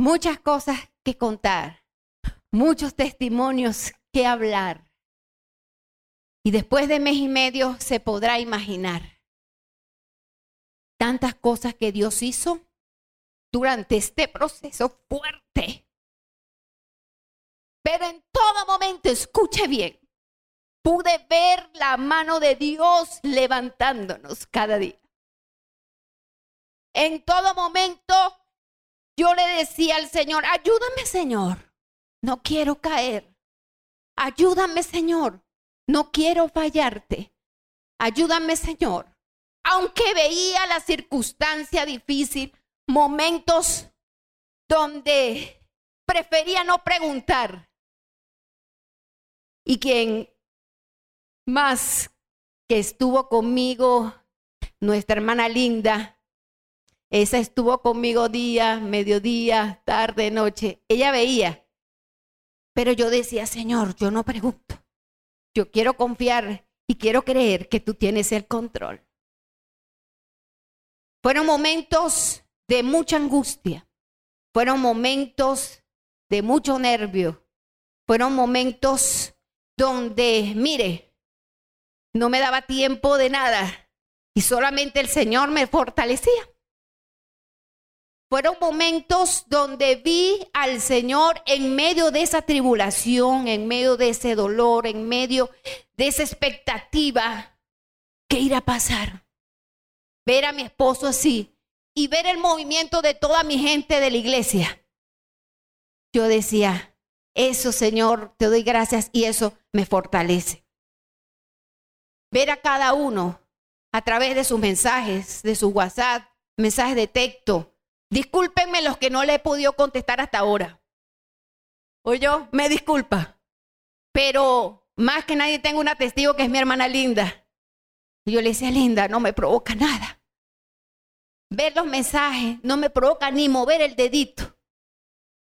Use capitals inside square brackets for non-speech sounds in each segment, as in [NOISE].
muchas cosas que contar, muchos testimonios que hablar. Y después de mes y medio se podrá imaginar tantas cosas que Dios hizo durante este proceso fuerte. Pero en todo momento, escuche bien, pude ver la mano de Dios levantándonos cada día. En todo momento yo le decía al Señor, ayúdame Señor, no quiero caer. Ayúdame Señor, no quiero fallarte. Ayúdame Señor. Aunque veía la circunstancia difícil, momentos donde prefería no preguntar. Y quien más que estuvo conmigo, nuestra hermana Linda, esa estuvo conmigo día, mediodía, tarde, noche. Ella veía. Pero yo decía, Señor, yo no pregunto. Yo quiero confiar y quiero creer que tú tienes el control. Fueron momentos de mucha angustia. Fueron momentos de mucho nervio. Fueron momentos donde, mire, no me daba tiempo de nada y solamente el Señor me fortalecía. Fueron momentos donde vi al Señor en medio de esa tribulación, en medio de ese dolor, en medio de esa expectativa. ¿Qué irá a pasar? Ver a mi esposo así y ver el movimiento de toda mi gente de la iglesia. Yo decía, eso Señor, te doy gracias y eso me fortalece. Ver a cada uno a través de sus mensajes, de su WhatsApp, mensajes de texto, Discúlpenme los que no le he podido contestar hasta ahora. O yo, me disculpa. Pero más que nadie tengo una testigo que es mi hermana Linda. Y yo le decía, Linda, no me provoca nada. Ver los mensajes no me provoca ni mover el dedito.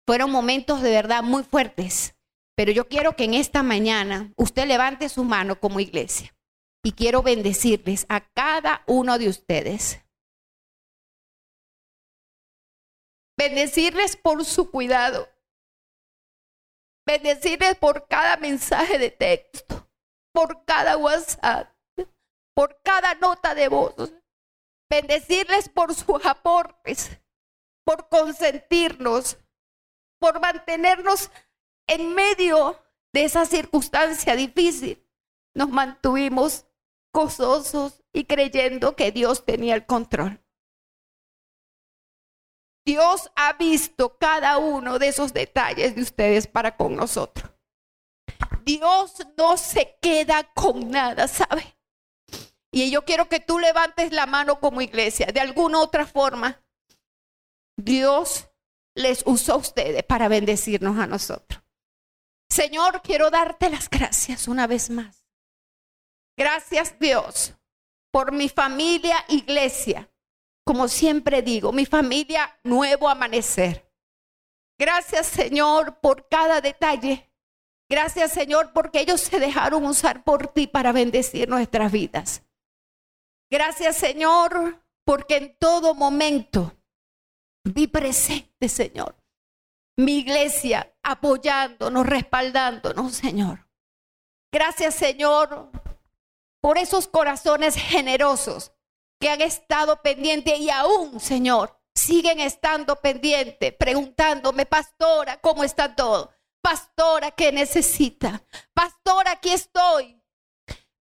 Fueron momentos de verdad muy fuertes. Pero yo quiero que en esta mañana usted levante su mano como iglesia. Y quiero bendecirles a cada uno de ustedes. Bendecirles por su cuidado. Bendecirles por cada mensaje de texto, por cada WhatsApp, por cada nota de voz. Bendecirles por sus aportes, por consentirnos, por mantenernos en medio de esa circunstancia difícil. Nos mantuvimos gozosos y creyendo que Dios tenía el control. Dios ha visto cada uno de esos detalles de ustedes para con nosotros. Dios no se queda con nada, ¿sabe? Y yo quiero que tú levantes la mano como iglesia. De alguna otra forma, Dios les usó a ustedes para bendecirnos a nosotros. Señor, quiero darte las gracias una vez más. Gracias Dios por mi familia, iglesia como siempre digo, mi familia, nuevo amanecer. Gracias Señor por cada detalle. Gracias Señor porque ellos se dejaron usar por ti para bendecir nuestras vidas. Gracias Señor porque en todo momento vi presente Señor. Mi iglesia apoyándonos, respaldándonos Señor. Gracias Señor por esos corazones generosos que han estado pendientes y aún, Señor, siguen estando pendientes, preguntándome, pastora, ¿cómo está todo? Pastora, ¿qué necesita? Pastora, aquí estoy.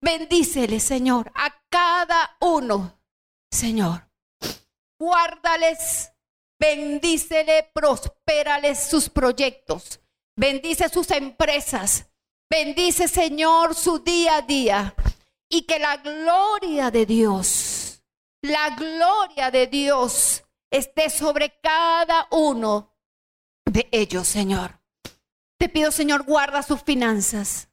Bendícele, Señor, a cada uno, Señor. Guárdales, bendícele, prospérales sus proyectos. Bendice sus empresas. Bendice, Señor, su día a día. Y que la gloria de Dios la gloria de Dios esté sobre cada uno de ellos, Señor. Te pido, Señor, guarda sus finanzas.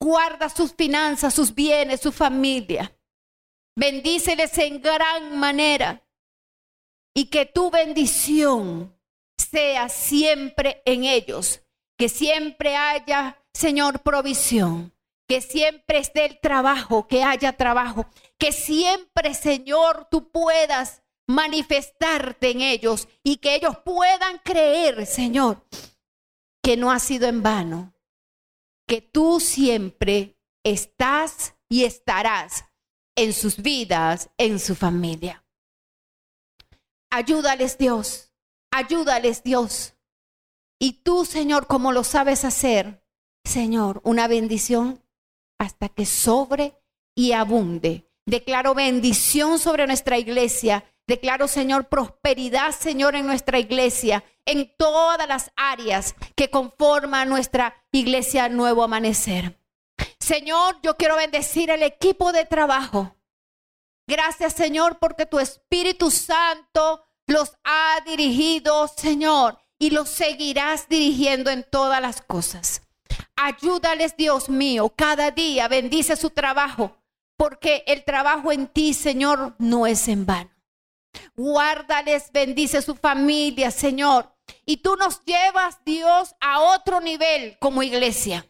Guarda sus finanzas, sus bienes, su familia. Bendíceles en gran manera. Y que tu bendición sea siempre en ellos. Que siempre haya, Señor, provisión que siempre esté el trabajo, que haya trabajo, que siempre, Señor, tú puedas manifestarte en ellos y que ellos puedan creer, Señor, que no ha sido en vano, que tú siempre estás y estarás en sus vidas, en su familia. Ayúdales Dios, ayúdales Dios. Y tú, Señor, como lo sabes hacer, Señor, una bendición hasta que sobre y abunde. Declaro bendición sobre nuestra iglesia. Declaro, Señor, prosperidad, Señor, en nuestra iglesia, en todas las áreas que conforman nuestra iglesia Nuevo Amanecer. Señor, yo quiero bendecir el equipo de trabajo. Gracias, Señor, porque tu Espíritu Santo los ha dirigido, Señor, y los seguirás dirigiendo en todas las cosas. Ayúdales, Dios mío, cada día bendice su trabajo, porque el trabajo en ti, Señor, no es en vano. Guárdales, bendice su familia, Señor. Y tú nos llevas, Dios, a otro nivel como iglesia.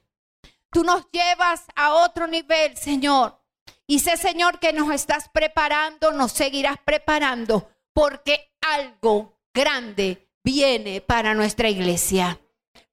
Tú nos llevas a otro nivel, Señor. Y sé, Señor, que nos estás preparando, nos seguirás preparando, porque algo grande viene para nuestra iglesia.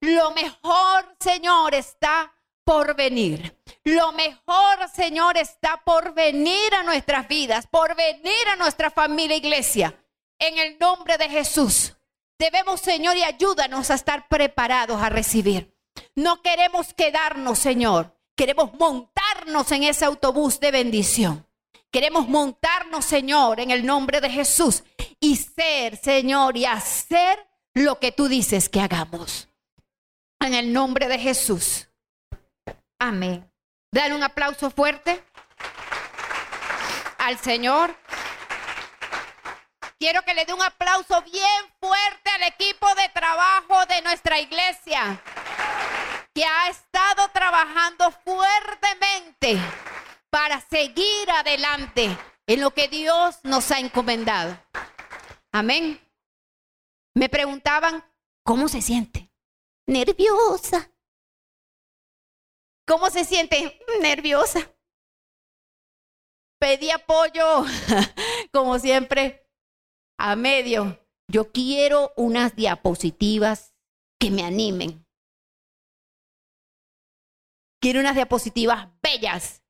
Lo mejor, Señor, está por venir. Lo mejor, Señor, está por venir a nuestras vidas, por venir a nuestra familia iglesia. En el nombre de Jesús. Debemos, Señor, y ayúdanos a estar preparados a recibir. No queremos quedarnos, Señor. Queremos montarnos en ese autobús de bendición. Queremos montarnos, Señor, en el nombre de Jesús y ser, Señor, y hacer lo que tú dices que hagamos. En el nombre de Jesús. Amén. Dale un aplauso fuerte al Señor. Quiero que le dé un aplauso bien fuerte al equipo de trabajo de nuestra iglesia, que ha estado trabajando fuertemente para seguir adelante en lo que Dios nos ha encomendado. Amén. Me preguntaban, ¿cómo se siente? Nerviosa. ¿Cómo se siente? Nerviosa. Pedí apoyo, [LAUGHS] como siempre, a medio. Yo quiero unas diapositivas que me animen. Quiero unas diapositivas bellas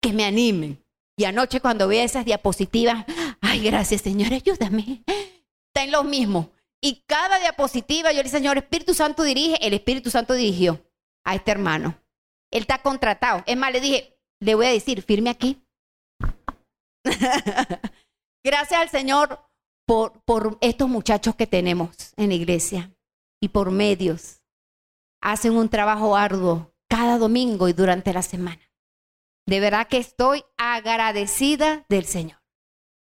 que me animen. Y anoche cuando vi esas diapositivas, ay, gracias Señor, ayúdame. Está en lo mismo. Y cada diapositiva, yo le dije, Señor, Espíritu Santo dirige, el Espíritu Santo dirigió a este hermano. Él está contratado. Es más, le dije, le voy a decir, firme aquí. [LAUGHS] Gracias al Señor por, por estos muchachos que tenemos en la iglesia y por medios. Hacen un trabajo arduo cada domingo y durante la semana. De verdad que estoy agradecida del Señor.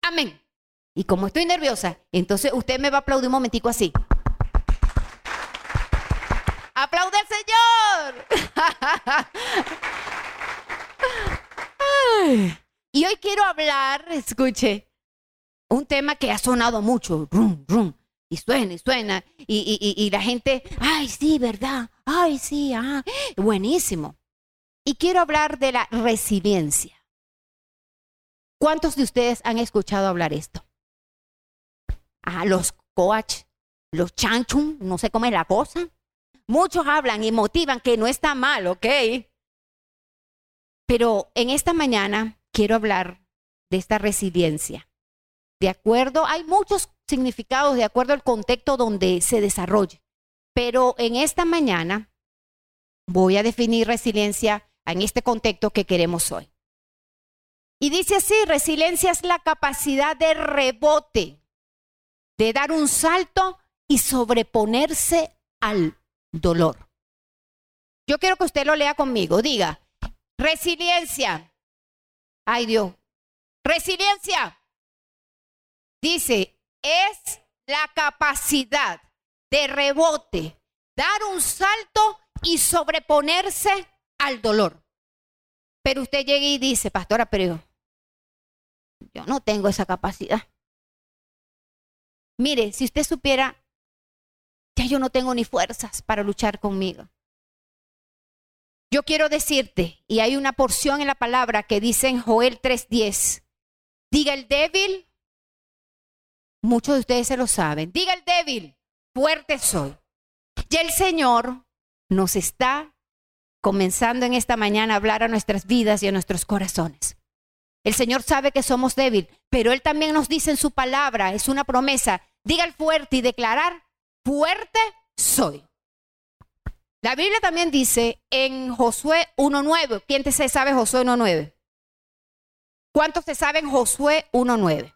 Amén. Y como estoy nerviosa, entonces usted me va a aplaudir un momentico así. ¡Aplaude al Señor! y hoy quiero hablar, escuche, un tema que ha sonado mucho, rum, rum, y suena y suena, y, la gente, ay, sí, ¿verdad? Ay, sí, ah, buenísimo. Y quiero hablar de la resiliencia. ¿Cuántos de ustedes han escuchado hablar esto? Ah, los coach, los chanchum, no sé cómo es la cosa. Muchos hablan y motivan que no está mal, ¿ok? Pero en esta mañana quiero hablar de esta resiliencia. De acuerdo, hay muchos significados de acuerdo al contexto donde se desarrolle. Pero en esta mañana voy a definir resiliencia en este contexto que queremos hoy. Y dice así, resiliencia es la capacidad de rebote, de dar un salto y sobreponerse al dolor. Yo quiero que usted lo lea conmigo. Diga, resiliencia. Ay Dios. Resiliencia. Dice, es la capacidad de rebote, dar un salto y sobreponerse al dolor. Pero usted llega y dice, pastora, pero yo no tengo esa capacidad. Mire, si usted supiera yo no tengo ni fuerzas para luchar conmigo. Yo quiero decirte, y hay una porción en la palabra que dice en Joel 3:10, diga el débil, muchos de ustedes se lo saben. Diga el débil, fuerte soy. Y el Señor nos está comenzando en esta mañana a hablar a nuestras vidas y a nuestros corazones. El Señor sabe que somos débiles, pero Él también nos dice en su palabra, es una promesa, diga el fuerte y declarar, fuerte soy. La Biblia también dice en Josué 1.9, ¿quién te sabe Josué 1.9? ¿Cuántos te saben Josué 1.9?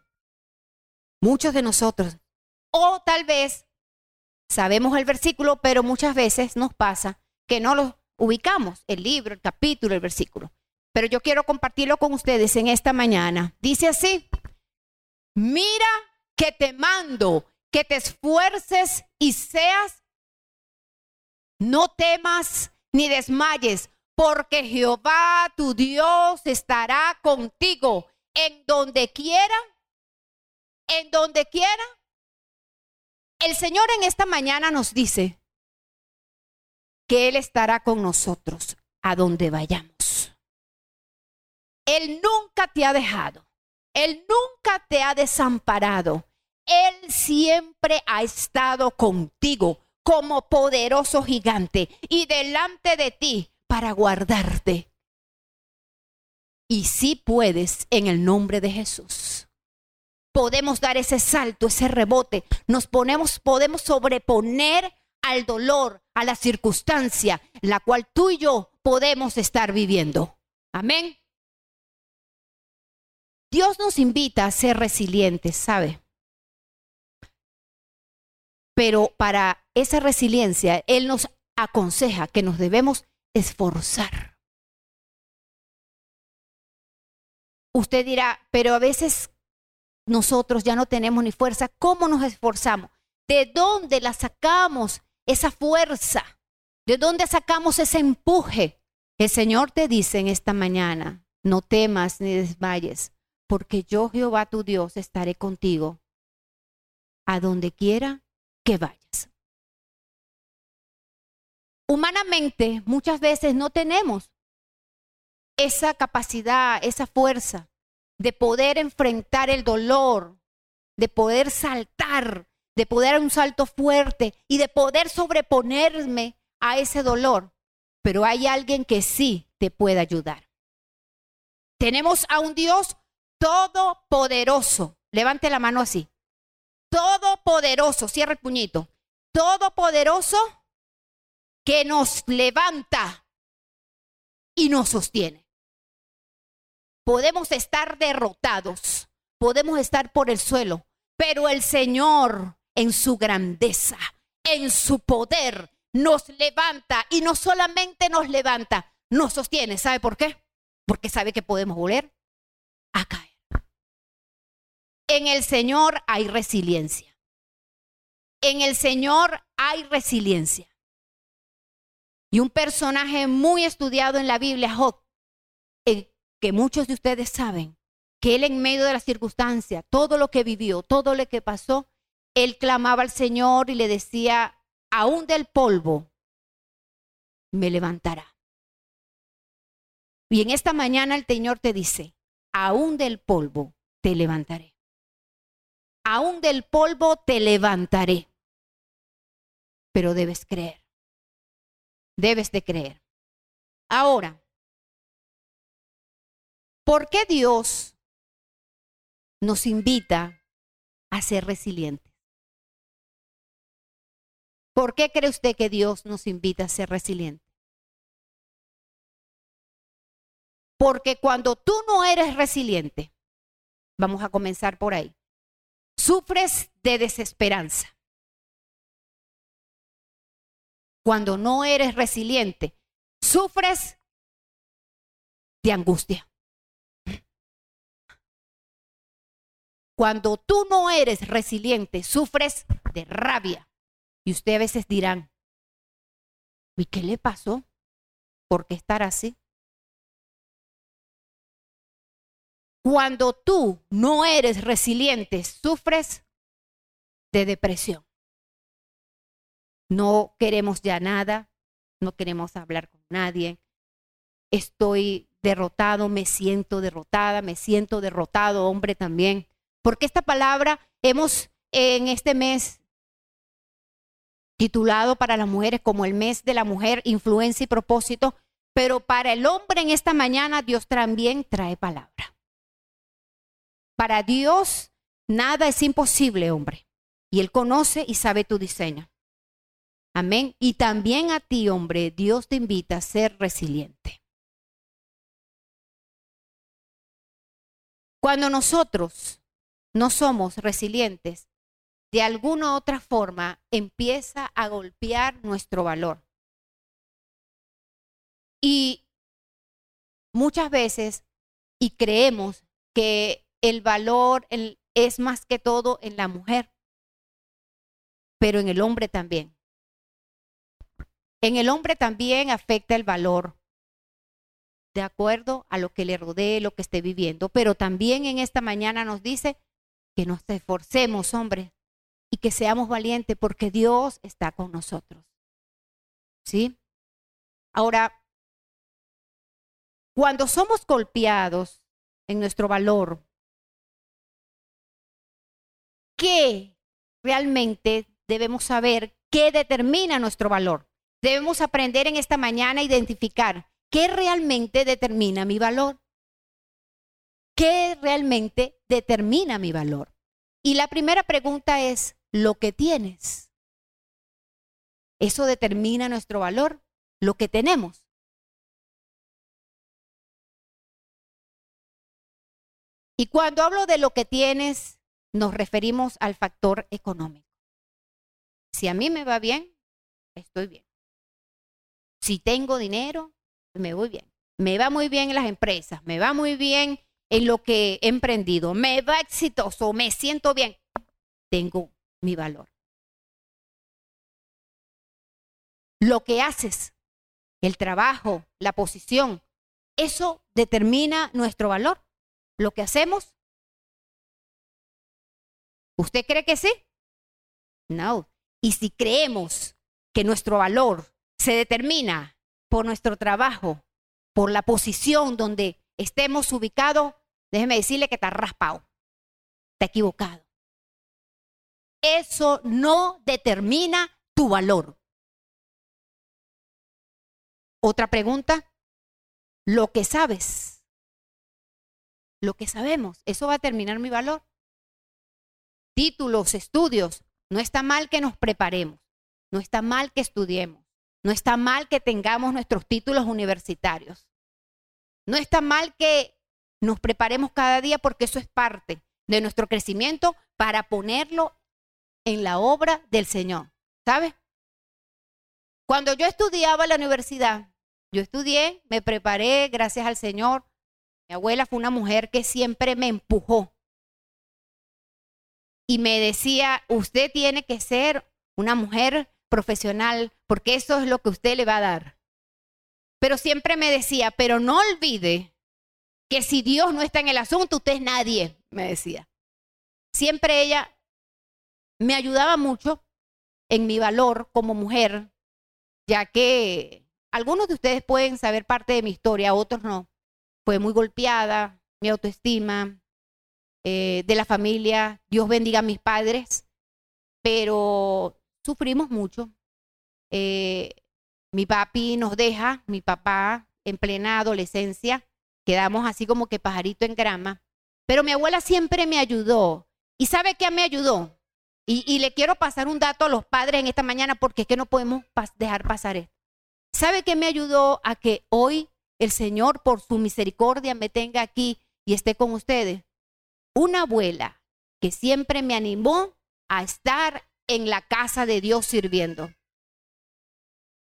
Muchos de nosotros. O tal vez sabemos el versículo, pero muchas veces nos pasa que no lo ubicamos, el libro, el capítulo, el versículo. Pero yo quiero compartirlo con ustedes en esta mañana. Dice así, mira que te mando, que te esfuerces y seas, no temas ni desmayes, porque Jehová tu Dios estará contigo en donde quiera, en donde quiera. El Señor en esta mañana nos dice que Él estará con nosotros a donde vayamos. Él nunca te ha dejado. Él nunca te ha desamparado. Él siempre ha estado contigo como poderoso gigante y delante de ti para guardarte. Y si puedes en el nombre de Jesús. Podemos dar ese salto, ese rebote. Nos ponemos, podemos sobreponer al dolor, a la circunstancia, la cual tú y yo podemos estar viviendo. Amén. Dios nos invita a ser resilientes, ¿sabe? Pero para esa resiliencia, Él nos aconseja que nos debemos esforzar. Usted dirá, pero a veces nosotros ya no tenemos ni fuerza. ¿Cómo nos esforzamos? ¿De dónde la sacamos esa fuerza? ¿De dónde sacamos ese empuje? El Señor te dice en esta mañana, no temas ni desmayes, porque yo Jehová tu Dios estaré contigo a donde quiera que vayas. Humanamente muchas veces no tenemos esa capacidad, esa fuerza de poder enfrentar el dolor, de poder saltar, de poder dar un salto fuerte y de poder sobreponerme a ese dolor. Pero hay alguien que sí te puede ayudar. Tenemos a un Dios todopoderoso. Levante la mano así. Todopoderoso, cierra el puñito. Todopoderoso que nos levanta y nos sostiene. Podemos estar derrotados, podemos estar por el suelo, pero el Señor en su grandeza, en su poder, nos levanta y no solamente nos levanta, nos sostiene. ¿Sabe por qué? Porque sabe que podemos volver a caer. En el Señor hay resiliencia. En el Señor hay resiliencia. Y un personaje muy estudiado en la Biblia, Job, que muchos de ustedes saben, que él en medio de la circunstancia, todo lo que vivió, todo lo que pasó, él clamaba al Señor y le decía, aún del polvo me levantará. Y en esta mañana el Señor te dice, aún del polvo te levantaré. Aún del polvo te levantaré. Pero debes creer. Debes de creer. Ahora, ¿por qué Dios nos invita a ser resilientes? ¿Por qué cree usted que Dios nos invita a ser resilientes? Porque cuando tú no eres resiliente, vamos a comenzar por ahí, sufres de desesperanza. cuando no eres resiliente, sufres de angustia. Cuando tú no eres resiliente, sufres de rabia. Y ustedes a veces dirán, ¿y qué le pasó? ¿Por qué estar así? Cuando tú no eres resiliente, sufres de depresión. No queremos ya nada, no queremos hablar con nadie, estoy derrotado, me siento derrotada, me siento derrotado, hombre también, porque esta palabra hemos en este mes titulado para las mujeres como el mes de la mujer, influencia y propósito, pero para el hombre en esta mañana Dios también trae palabra. Para Dios nada es imposible, hombre, y Él conoce y sabe tu diseño. Amén. Y también a ti, hombre, Dios te invita a ser resiliente. Cuando nosotros no somos resilientes, de alguna u otra forma empieza a golpear nuestro valor. Y muchas veces, y creemos que el valor es más que todo en la mujer, pero en el hombre también. En el hombre también afecta el valor, de acuerdo a lo que le rodee, lo que esté viviendo. Pero también en esta mañana nos dice que nos esforcemos, hombre, y que seamos valientes porque Dios está con nosotros. ¿Sí? Ahora, cuando somos golpeados en nuestro valor, ¿qué realmente debemos saber? ¿Qué determina nuestro valor? Debemos aprender en esta mañana a identificar qué realmente determina mi valor. ¿Qué realmente determina mi valor? Y la primera pregunta es, ¿lo que tienes? ¿Eso determina nuestro valor? Lo que tenemos. Y cuando hablo de lo que tienes, nos referimos al factor económico. Si a mí me va bien, estoy bien. Si tengo dinero, me voy bien. Me va muy bien en las empresas, me va muy bien en lo que he emprendido, me va exitoso, me siento bien. Tengo mi valor. Lo que haces, el trabajo, la posición, eso determina nuestro valor. Lo que hacemos. ¿Usted cree que sí? No. Y si creemos que nuestro valor se determina por nuestro trabajo, por la posición donde estemos ubicados, déjeme decirle que está raspado, está equivocado. Eso no determina tu valor. Otra pregunta, lo que sabes, lo que sabemos, eso va a determinar mi valor. Títulos, estudios, no está mal que nos preparemos, no está mal que estudiemos. No está mal que tengamos nuestros títulos universitarios. No está mal que nos preparemos cada día porque eso es parte de nuestro crecimiento para ponerlo en la obra del Señor. ¿Sabes? Cuando yo estudiaba la universidad, yo estudié, me preparé, gracias al Señor. Mi abuela fue una mujer que siempre me empujó y me decía, usted tiene que ser una mujer profesional, porque eso es lo que usted le va a dar. Pero siempre me decía, pero no olvide que si Dios no está en el asunto, usted es nadie, me decía. Siempre ella me ayudaba mucho en mi valor como mujer, ya que algunos de ustedes pueden saber parte de mi historia, otros no. Fue muy golpeada, mi autoestima, eh, de la familia, Dios bendiga a mis padres, pero sufrimos mucho. Eh, mi papi nos deja, mi papá en plena adolescencia, quedamos así como que pajarito en grama, pero mi abuela siempre me ayudó. ¿Y sabe qué me ayudó? Y, le quiero pasar un dato a los padres en esta mañana porque es que no podemos dejar pasar esto. ¿Sabe qué me ayudó a que hoy el Señor, por su misericordia, me tenga aquí y esté con ustedes? Una abuela que siempre me animó a estar en la casa de Dios sirviendo.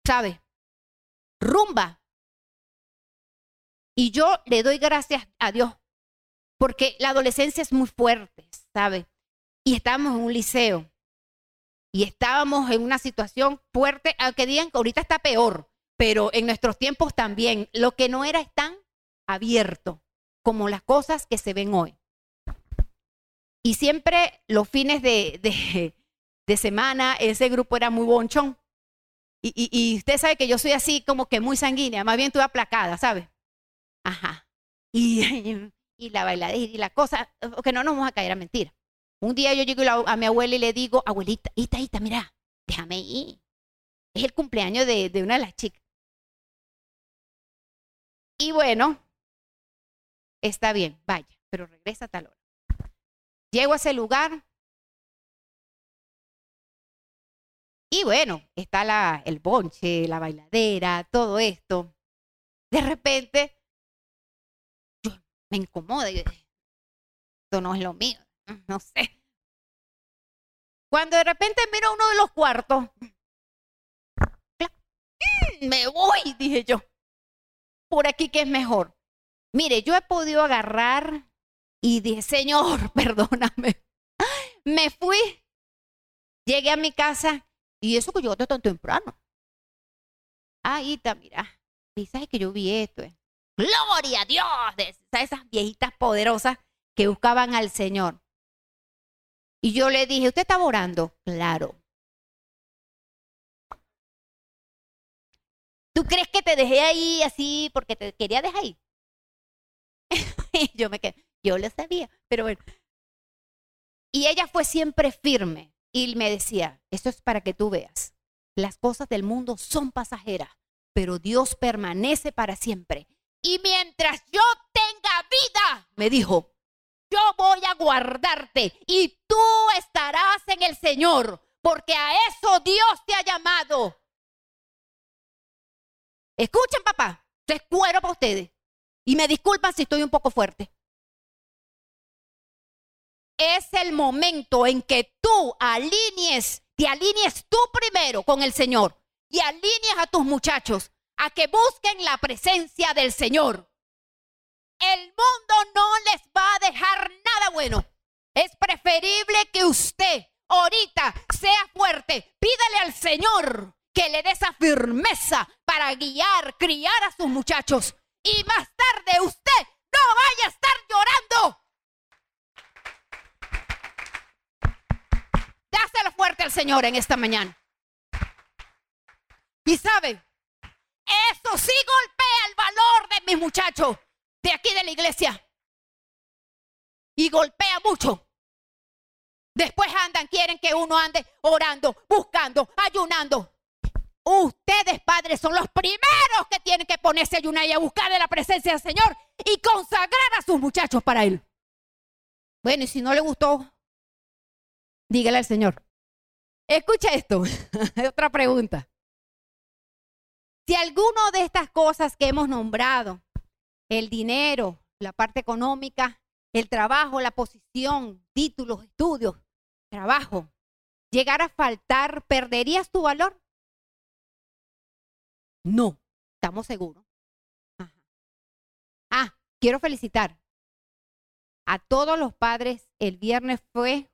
¿Sabe? Rumba. Y yo le doy gracias a Dios porque la adolescencia es muy fuerte, ¿sabe? Y estábamos en un liceo y estábamos en una situación fuerte, aunque digan que ahorita está peor, pero en nuestros tiempos también, lo que no era es tan abierto como las cosas que se ven hoy. Y siempre los fines de, semana, ese grupo era muy bonchón. Y, usted sabe que yo soy así como que muy sanguínea, más bien estuve aplacada, ¿sabe? Ajá. Y, [LAUGHS] y la bailadera y la cosa, que no nos vamos a caer a mentira. Un día yo llego a mi abuela y le digo, abuelita, ita, ita, mira, déjame ir. Es el cumpleaños de, de una de las chicas. Y bueno, está bien, vaya, pero regresa a tal hora. Llego a ese lugar. Y bueno, está la, el bonche, la bailadera, todo esto. De repente, me incomoda. Esto no es lo mío, [LAUGHS] no sé. Cuando de repente miro uno de los cuartos, me voy, dije yo. Por aquí que es mejor. Mire, yo he podido agarrar y dije, Señor, [LAUGHS] perdóname. Me fui, llegué a mi casa y eso que yo tan temprano. Ahí está, mira, sabes que yo vi esto. Eh. Gloria a Dios, de esas viejitas poderosas que buscaban al Señor. Y yo le dije, ¿usted está orando? Claro. ¿Tú crees que te dejé ahí así porque te quería dejar ahí? [LAUGHS] yo me quedé, yo lo sabía, pero bueno. Y ella fue siempre firme y me decía, esto es para que tú veas, las cosas del mundo son pasajeras, pero Dios permanece para siempre. Y mientras yo tenga vida, me dijo, yo voy a guardarte y tú estarás en el Señor, porque a eso Dios te ha llamado. Escuchen, papá, es cuero para ustedes. Y me disculpan si estoy un poco fuerte es el momento en que tú alinees, te alinees tú primero con el Señor y alinees a tus muchachos a que busquen la presencia del Señor. El mundo no les va a dejar nada bueno. Es preferible que usted ahorita sea fuerte. Pídele al Señor que le dé esa firmeza para guiar, criar a sus muchachos. Y más tarde usted no vaya a estar llorando Dáselo fuerte al Señor en esta mañana. Y sabe, eso sí golpea el valor de mis muchachos de aquí de la iglesia. Y golpea mucho. Después andan, quieren que uno ande orando, buscando, ayunando. Ustedes, padres, son los primeros que tienen que ponerse a ayunar y a buscar de la presencia del Señor y consagrar a sus muchachos para Él. Bueno, y si no le gustó, Dígale al Señor. Escucha esto. [LAUGHS] Otra pregunta. Si alguno de estas cosas que hemos nombrado, el dinero, la parte económica, el trabajo, la posición, títulos, estudios, trabajo, llegara a faltar, ¿perderías tu valor? No, estamos seguros. Ah, quiero felicitar a todos los padres. El viernes fue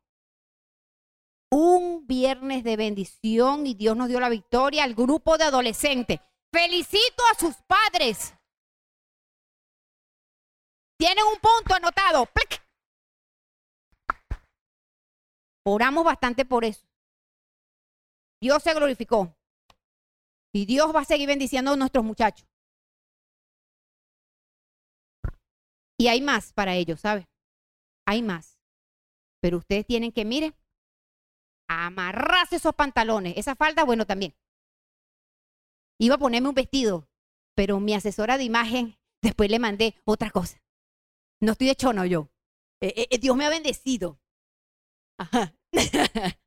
un viernes de bendición y Dios nos dio la victoria al grupo de adolescentes. Felicito a sus padres. Tienen un punto anotado. Oramos bastante por eso. Dios se glorificó. Y Dios va a seguir bendiciendo a nuestros muchachos. Y hay más para ellos, ¿sabe? Hay más. Pero ustedes tienen que, miren, amarrarse esos pantalones. Esa falda, bueno, también. Iba a ponerme un vestido, pero mi asesora de imagen después le mandé otra cosa. No estoy de chono yo. Eh, eh, eh, Dios me ha bendecido. Ajá. [LAUGHS]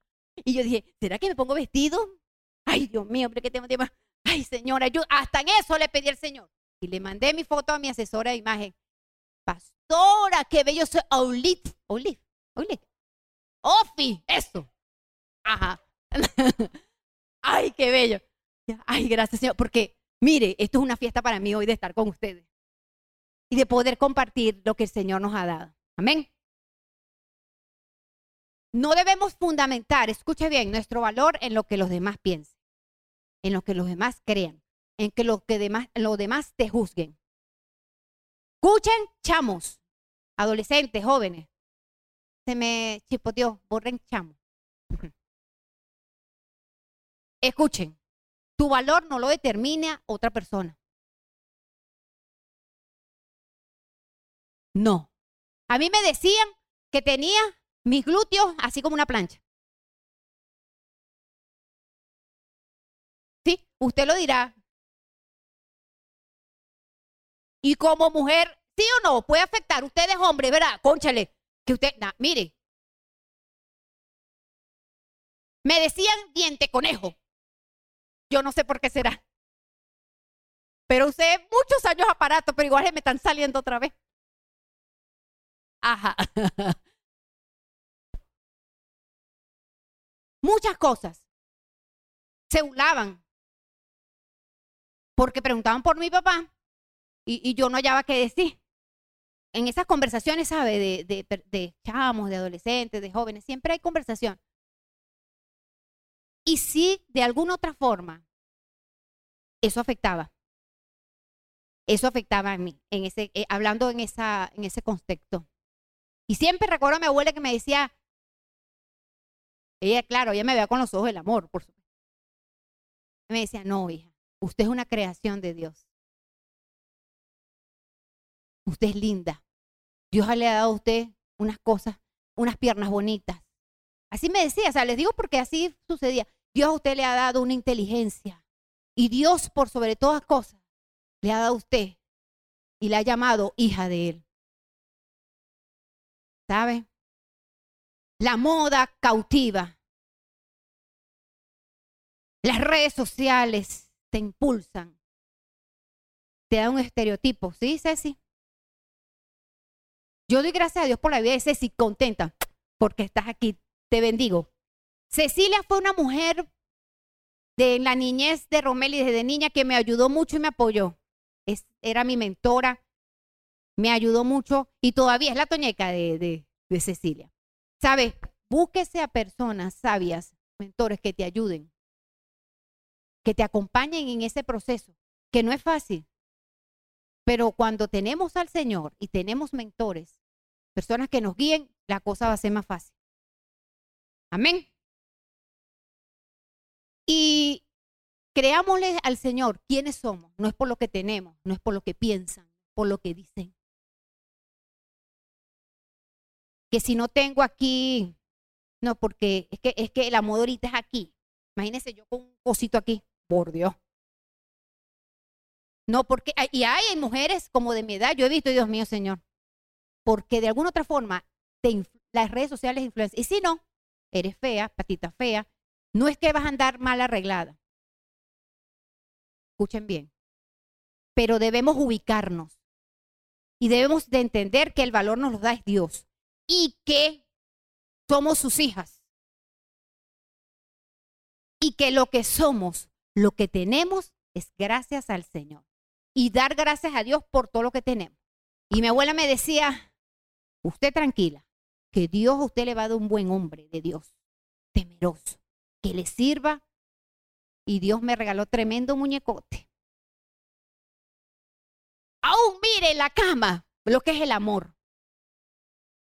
y yo dije, ¿será que me pongo vestido? Ay, Dios mío, pero que tengo tiempo. Ay, señora, yo hasta en eso le pedí al Señor. Y le mandé mi foto a mi asesora de imagen. Pastora, qué bello soy. Olive, Olive, Olive. Ofi, eso. Ajá. [LAUGHS] Ay, qué bello. Ay, gracias, Señor. Porque, mire, esto es una fiesta para mí hoy de estar con ustedes y de poder compartir lo que el Señor nos ha dado. Amén. No debemos fundamentar, escuche bien, nuestro valor en lo que los demás piensen, en lo que los demás crean, en que lo que demás, los demás te juzguen. Escuchen, chamos, adolescentes, jóvenes. Se me chipoteó, borren chamos. [LAUGHS] Escuchen, tu valor no lo determina otra persona. No. A mí me decían que tenía mis glúteos así como una plancha. Sí, usted lo dirá. Y como mujer, sí o no, puede afectar. Usted es hombre, ¿verdad? Conchale. Que usted, mire. Me decían diente conejo. Yo no sé por qué será. Pero usé muchos años aparato, pero igual me están saliendo otra vez. Ajá. [LAUGHS] Muchas cosas. Se burlaban. Porque preguntaban por mi papá y, yo no hallaba qué decir. En esas conversaciones, ¿sabe? De, de, de chamos, de adolescentes, de jóvenes, siempre hay conversación. Y sí, de alguna otra forma, eso afectaba. Eso afectaba a mí, en ese, eh, hablando en, esa, en ese contexto. Y siempre recuerdo a mi abuela que me decía, ella, claro, ella me veía con los ojos del amor, por supuesto. Me decía, no, hija, usted es una creación de Dios. Usted es linda. Dios le ha dado a usted unas cosas, unas piernas bonitas. Así me decía, o sea, les digo porque así sucedía. Dios a usted le ha dado una inteligencia. Y Dios, por sobre todas cosas, le ha dado a usted y la ha llamado hija de Él. ¿Sabe? La moda cautiva. Las redes sociales te impulsan. Te da un estereotipo, ¿sí, Ceci? Yo doy gracias a Dios por la vida de Ceci, contenta, porque estás aquí. Te bendigo. Cecilia fue una mujer de la niñez de Romeli desde niña que me ayudó mucho y me apoyó era mi mentora, me ayudó mucho y todavía es la toñeca de, de Cecilia. ¿Sabes? Búsquese a personas sabias, mentores que te ayuden, que te acompañen en ese proceso, que no es fácil. Pero cuando tenemos al Señor y tenemos mentores, personas que nos guíen, la cosa va a ser más fácil. Amén. Y Creámosle al Señor quiénes somos. No es por lo que tenemos, no es por lo que piensan, por lo que dicen. Que si no tengo aquí, no, porque es que, es que la moda ahorita es aquí. Imagínense yo con un cosito aquí, por Dios. No, porque, y hay, mujeres como de mi edad, yo he visto, Dios mío, Señor, porque de alguna otra forma las redes sociales influencian. Y si no, eres fea, patita fea, no es que vas a andar mal arreglada. Escuchen bien. Pero debemos ubicarnos y debemos de entender que el valor nos lo da es Dios y que somos sus hijas. Y que lo que somos, lo que tenemos es gracias al Señor. Y dar gracias a Dios por todo lo que tenemos. Y mi abuela me decía, usted tranquila, que Dios a usted le va a dar un buen hombre de Dios, temeroso, que le sirva y Dios me regaló tremendo muñecote. Aún mire en la cama lo que es el amor.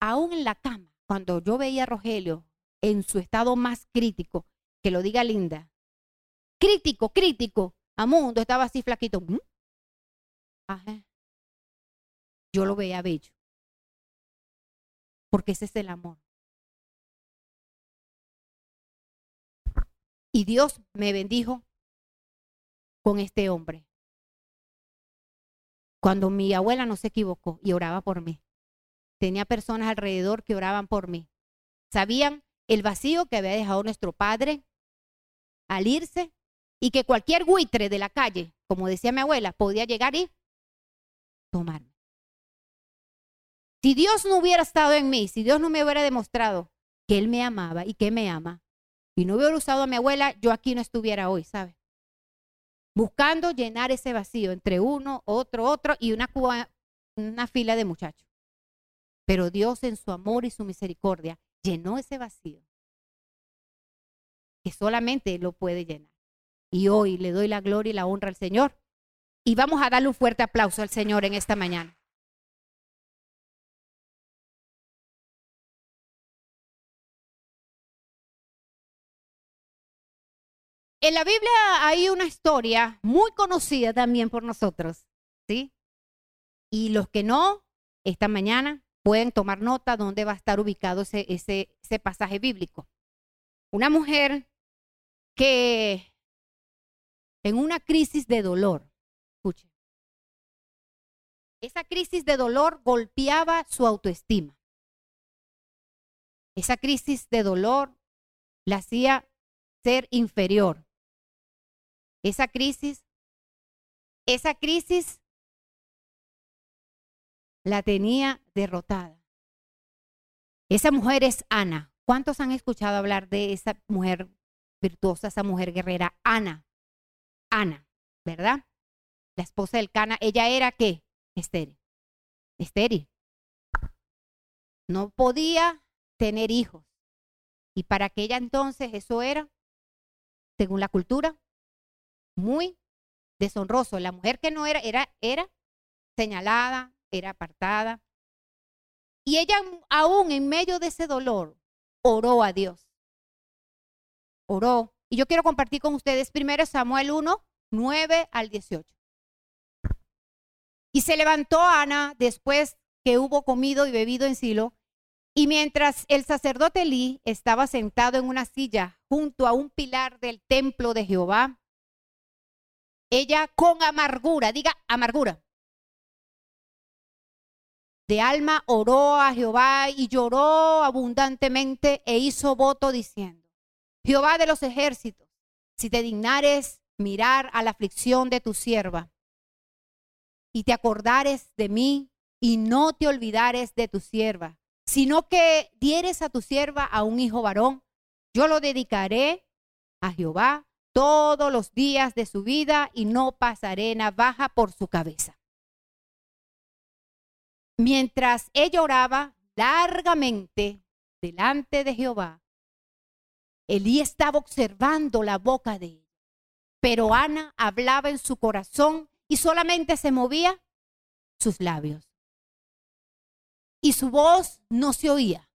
Aún en la cama, cuando yo veía a Rogelio en su estado más crítico, que lo diga Linda, crítico, crítico, a mundo estaba así flaquito. Yo lo veía bello. Porque ese es el amor. Y Dios me bendijo con este hombre. Cuando mi abuela no se equivocó y oraba por mí. Tenía personas alrededor que oraban por mí. Sabían el vacío que había dejado nuestro padre al irse y que cualquier buitre de la calle, como decía mi abuela, podía llegar y tomarme. Si Dios no hubiera estado en mí, si Dios no me hubiera demostrado que Él me amaba y que me ama, y no hubiera usado a mi abuela, yo aquí no estuviera hoy, ¿sabe? Buscando llenar ese vacío entre uno, otro, otro y una, una fila de muchachos. Pero Dios en su amor y su misericordia llenó ese vacío que solamente lo puede llenar. Y hoy le doy la gloria y la honra al Señor. Y vamos a darle un fuerte aplauso al Señor en esta mañana. En la Biblia hay una historia muy conocida también por nosotros, ¿sí? Y los que no, esta mañana pueden tomar nota dónde va a estar ubicado ese, ese, pasaje bíblico. Una mujer que en una crisis de dolor, escuche, esa crisis de dolor golpeaba su autoestima. Esa crisis de dolor la hacía ser inferior. Esa crisis, esa crisis la tenía derrotada. Esa mujer es Ana. ¿Cuántos han escuchado hablar de esa mujer virtuosa, esa mujer guerrera? Ana. Ana, ¿verdad? La esposa del Cana. Ella era qué? Estéril. Estéril. No podía tener hijos. Y para aquella entonces eso era, según la cultura, muy deshonroso. La mujer que no era, era, era señalada, era apartada. Y ella aún en medio de ese dolor oró a Dios. Oró. Y yo quiero compartir con ustedes primero Samuel 1, 9 al 18. Y se levantó Ana después que hubo comido y bebido en Silo. Y mientras el sacerdote Elí estaba sentado en una silla junto a un pilar del templo de Jehová, ella con amargura, diga amargura, de alma oró a Jehová y lloró abundantemente e hizo voto diciendo, Jehová de los ejércitos, si te dignares mirar a la aflicción de tu sierva y te acordares de mí y no te olvidares de tu sierva, sino que dieres a tu sierva a un hijo varón, yo lo dedicaré a Jehová todos los días de su vida y no pasaré navaja por su cabeza. Mientras ella oraba largamente delante de Jehová, Elí estaba observando la boca de ella, pero Ana hablaba en su corazón y solamente se movía sus labios. Y su voz no se oía.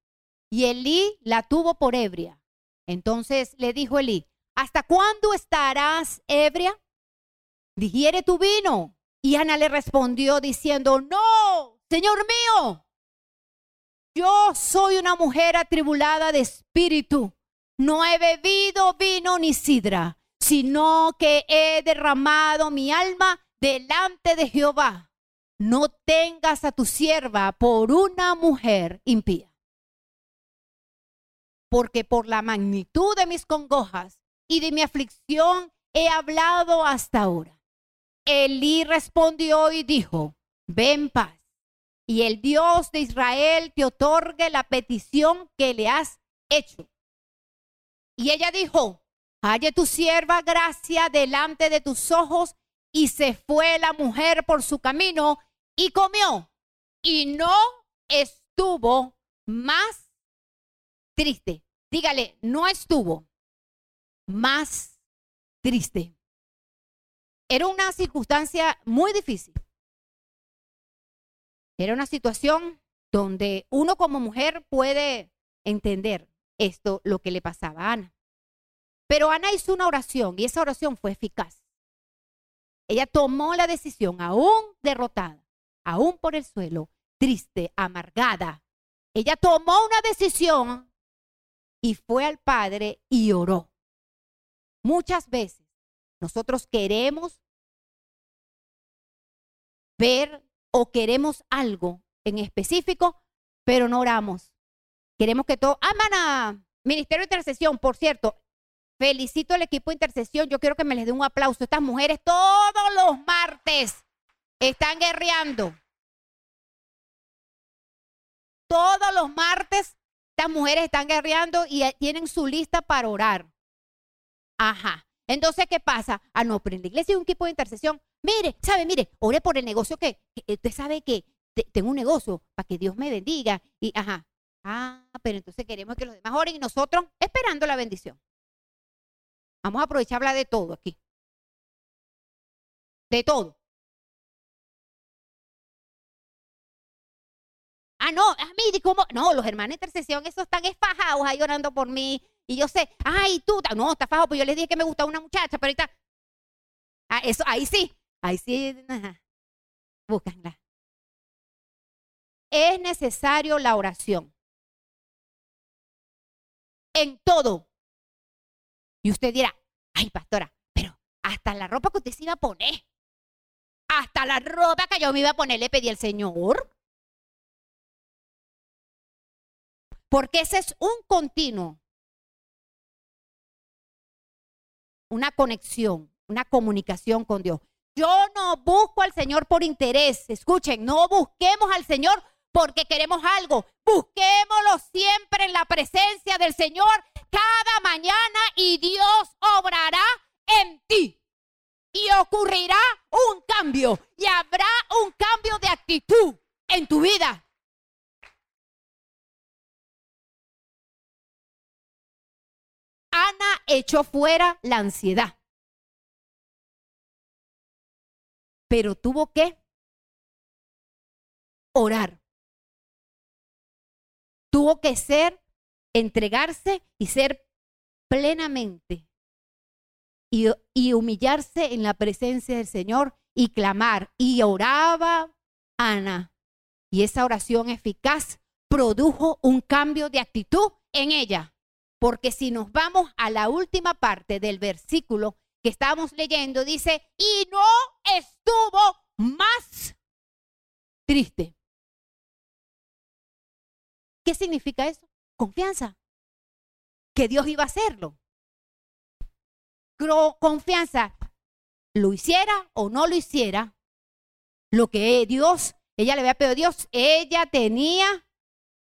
Y Elí la tuvo por ebria. Entonces le dijo Elí, ¿hasta cuándo estarás ebria? Digiere tu vino. Y Ana le respondió diciendo, no, Señor mío, yo soy una mujer atribulada de espíritu. No he bebido vino ni sidra, sino que he derramado mi alma delante de Jehová. No tengas a tu sierva por una mujer impía. Porque por la magnitud de mis congojas y de mi aflicción he hablado hasta ahora. Elí respondió y dijo, ven paz, y el Dios de Israel te otorgue la petición que le has hecho. Y ella dijo, halle tu sierva gracia delante de tus ojos y se fue la mujer por su camino y comió. Y no estuvo más triste. Dígale, no estuvo más triste. Era una circunstancia muy difícil. Era una situación donde uno como mujer puede entender esto, lo que le pasaba a Ana. Pero Ana hizo una oración y esa oración fue eficaz. Ella tomó la decisión, aún derrotada, aún por el suelo, triste, amargada. Ella tomó una decisión y fue al Padre y oró. Muchas veces nosotros queremos ver o queremos algo en específico, pero no oramos. Queremos que todo... Ah, Ministerio de Intercesión, por cierto, Felicito al equipo de intercesión. Yo quiero que me les dé un aplauso. Estas mujeres todos los martes están guerreando. Todos los martes estas mujeres están guerreando y eh, tienen su lista para orar. Ajá. Entonces, ¿qué pasa? Ah, no, pero en la iglesia hay un equipo de intercesión. Mire, sabe, mire, ore por el negocio que, usted sabe que tengo un negocio para que Dios me bendiga. Y, ajá. Ah, pero entonces queremos que los demás oren y nosotros esperando la bendición. Vamos a aprovechar hablar de todo aquí. De todo. Ah, no, a mí, ¿cómo? No, los hermanos de intercesión, esos están esfajados ahí orando por mí. Y yo sé, ay, tú, no, está fajado, pues yo les dije que me gustaba una muchacha, pero ahorita. Ah, eso, ahí sí, ahí sí, búscanla. es necesario la oración. En todo. Y usted dirá, ay, pastora, pero hasta la ropa que usted se iba a poner, hasta la ropa que yo me iba a poner, le pedí al Señor. Porque ese es un continuo. Una conexión, una comunicación con Dios. Yo no busco al Señor por interés. Escuchen, no busquemos al Señor porque queremos algo. Busquémoslo siempre en la presencia del Señor cada mañana y Dios obrará en ti. Y ocurrirá un cambio y habrá un cambio de actitud en tu vida. Ana echó fuera la ansiedad. Pero tuvo que orar. Tuvo que ser, entregarse y ser plenamente y, humillarse en la presencia del Señor y clamar. Y oraba Ana. Y esa oración eficaz produjo un cambio de actitud en ella. Porque si nos vamos a la última parte del versículo que estamos leyendo, dice, y no estuvo más triste. ¿Qué significa eso? Confianza. Que Dios iba a hacerlo. Confianza. Lo hiciera o no lo hiciera. Lo que Dios, ella le había pedido a Dios, ella tenía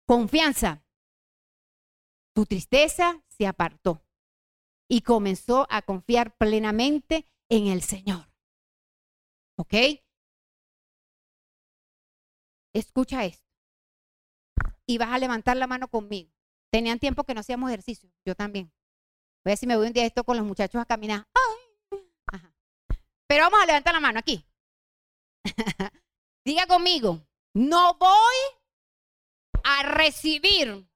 confianza. Tu tristeza se apartó y comenzó a confiar plenamente en el Señor. ¿Ok? Escucha esto. Y vas a levantar la mano conmigo. Tenían tiempo que no hacíamos ejercicio. Yo también. Voy a ver si me voy un día esto con los muchachos a caminar. Pero vamos a levantar la mano aquí. [LAUGHS] Diga conmigo, no voy a recibir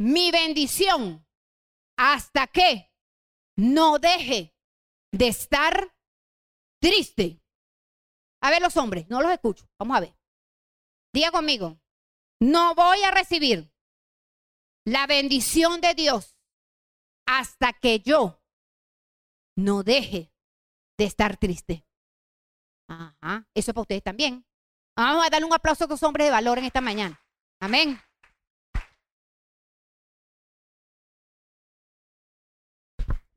mi bendición hasta que no deje de estar triste. A ver los hombres, no los escucho. Vamos a ver. Diga conmigo, no voy a recibir la bendición de Dios hasta que yo no deje de estar triste. Ajá, eso es para ustedes también. Vamos a darle un aplauso a los hombres de valor en esta mañana. Amén.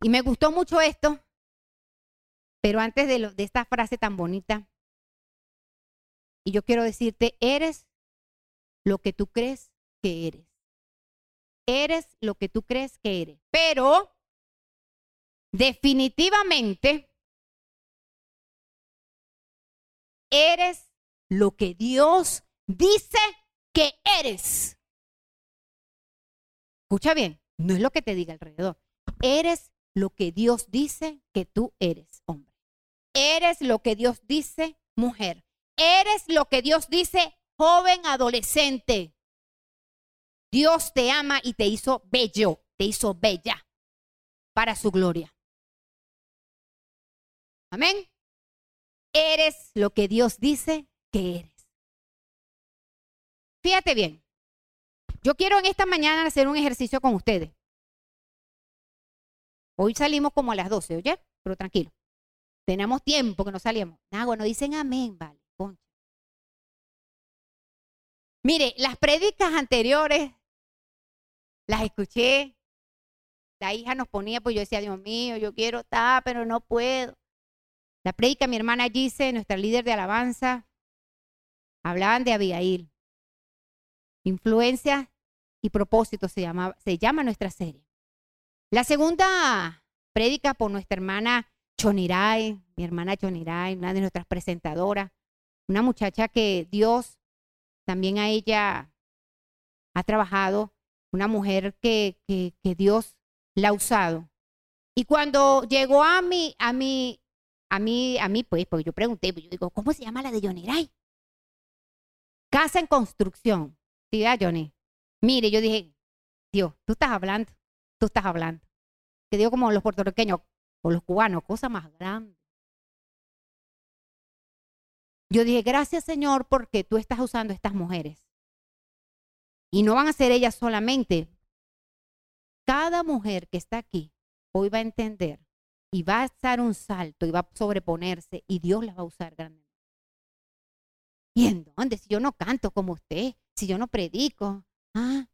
Y me gustó mucho esto, pero antes de, de esta frase tan bonita, y yo quiero decirte, eres lo que tú crees que eres. Eres lo que tú crees que eres. Pero definitivamente eres lo que Dios dice que eres. Escucha bien, no es lo que te diga alrededor. Eres lo que Dios dice que tú eres, hombre. Eres lo que Dios dice, mujer. Eres lo que Dios dice, joven, adolescente. Dios te ama y te hizo bello, te hizo bella para su gloria. Amén. Eres lo que Dios dice que eres. Fíjate bien. Yo quiero en esta mañana hacer un ejercicio con ustedes. Hoy salimos como a las 12, ¿oye? Pero tranquilo. Tenemos tiempo que no salíamos. Ah, bueno, dicen amén, vale. Mire, las prédicas anteriores las escuché. La hija nos ponía, pues yo decía, Dios mío, yo quiero estar, pero no puedo. La prédica, mi hermana Gise, nuestra líder de alabanza, hablaban de Abigail. Influencia y propósito se llama, se llama nuestra serie. La segunda prédica por nuestra hermana Choniray, mi hermana Choniray, una de nuestras presentadoras, una muchacha que Dios también a ella ha trabajado, una mujer que, que, Dios la ha usado. Y cuando llegó a mí, a mí, a mí, a mí, pues, porque yo pregunté, pues, yo digo, ¿cómo se llama la de Yoniray? Casa en construcción. ¿Sí, Johnny? Mire, yo dije, Dios, tú estás hablando tú estás hablando. Que digo como los puertorriqueños o los cubanos, cosa más grande. Yo dije, gracias Señor porque tú estás usando estas mujeres. Y no van a ser ellas solamente. Cada mujer que está aquí hoy va a entender y va a estar un salto y va a sobreponerse y Dios la va a usar grandemente. ¿Y en dónde? Si yo no canto como usted, si yo no predico, ah,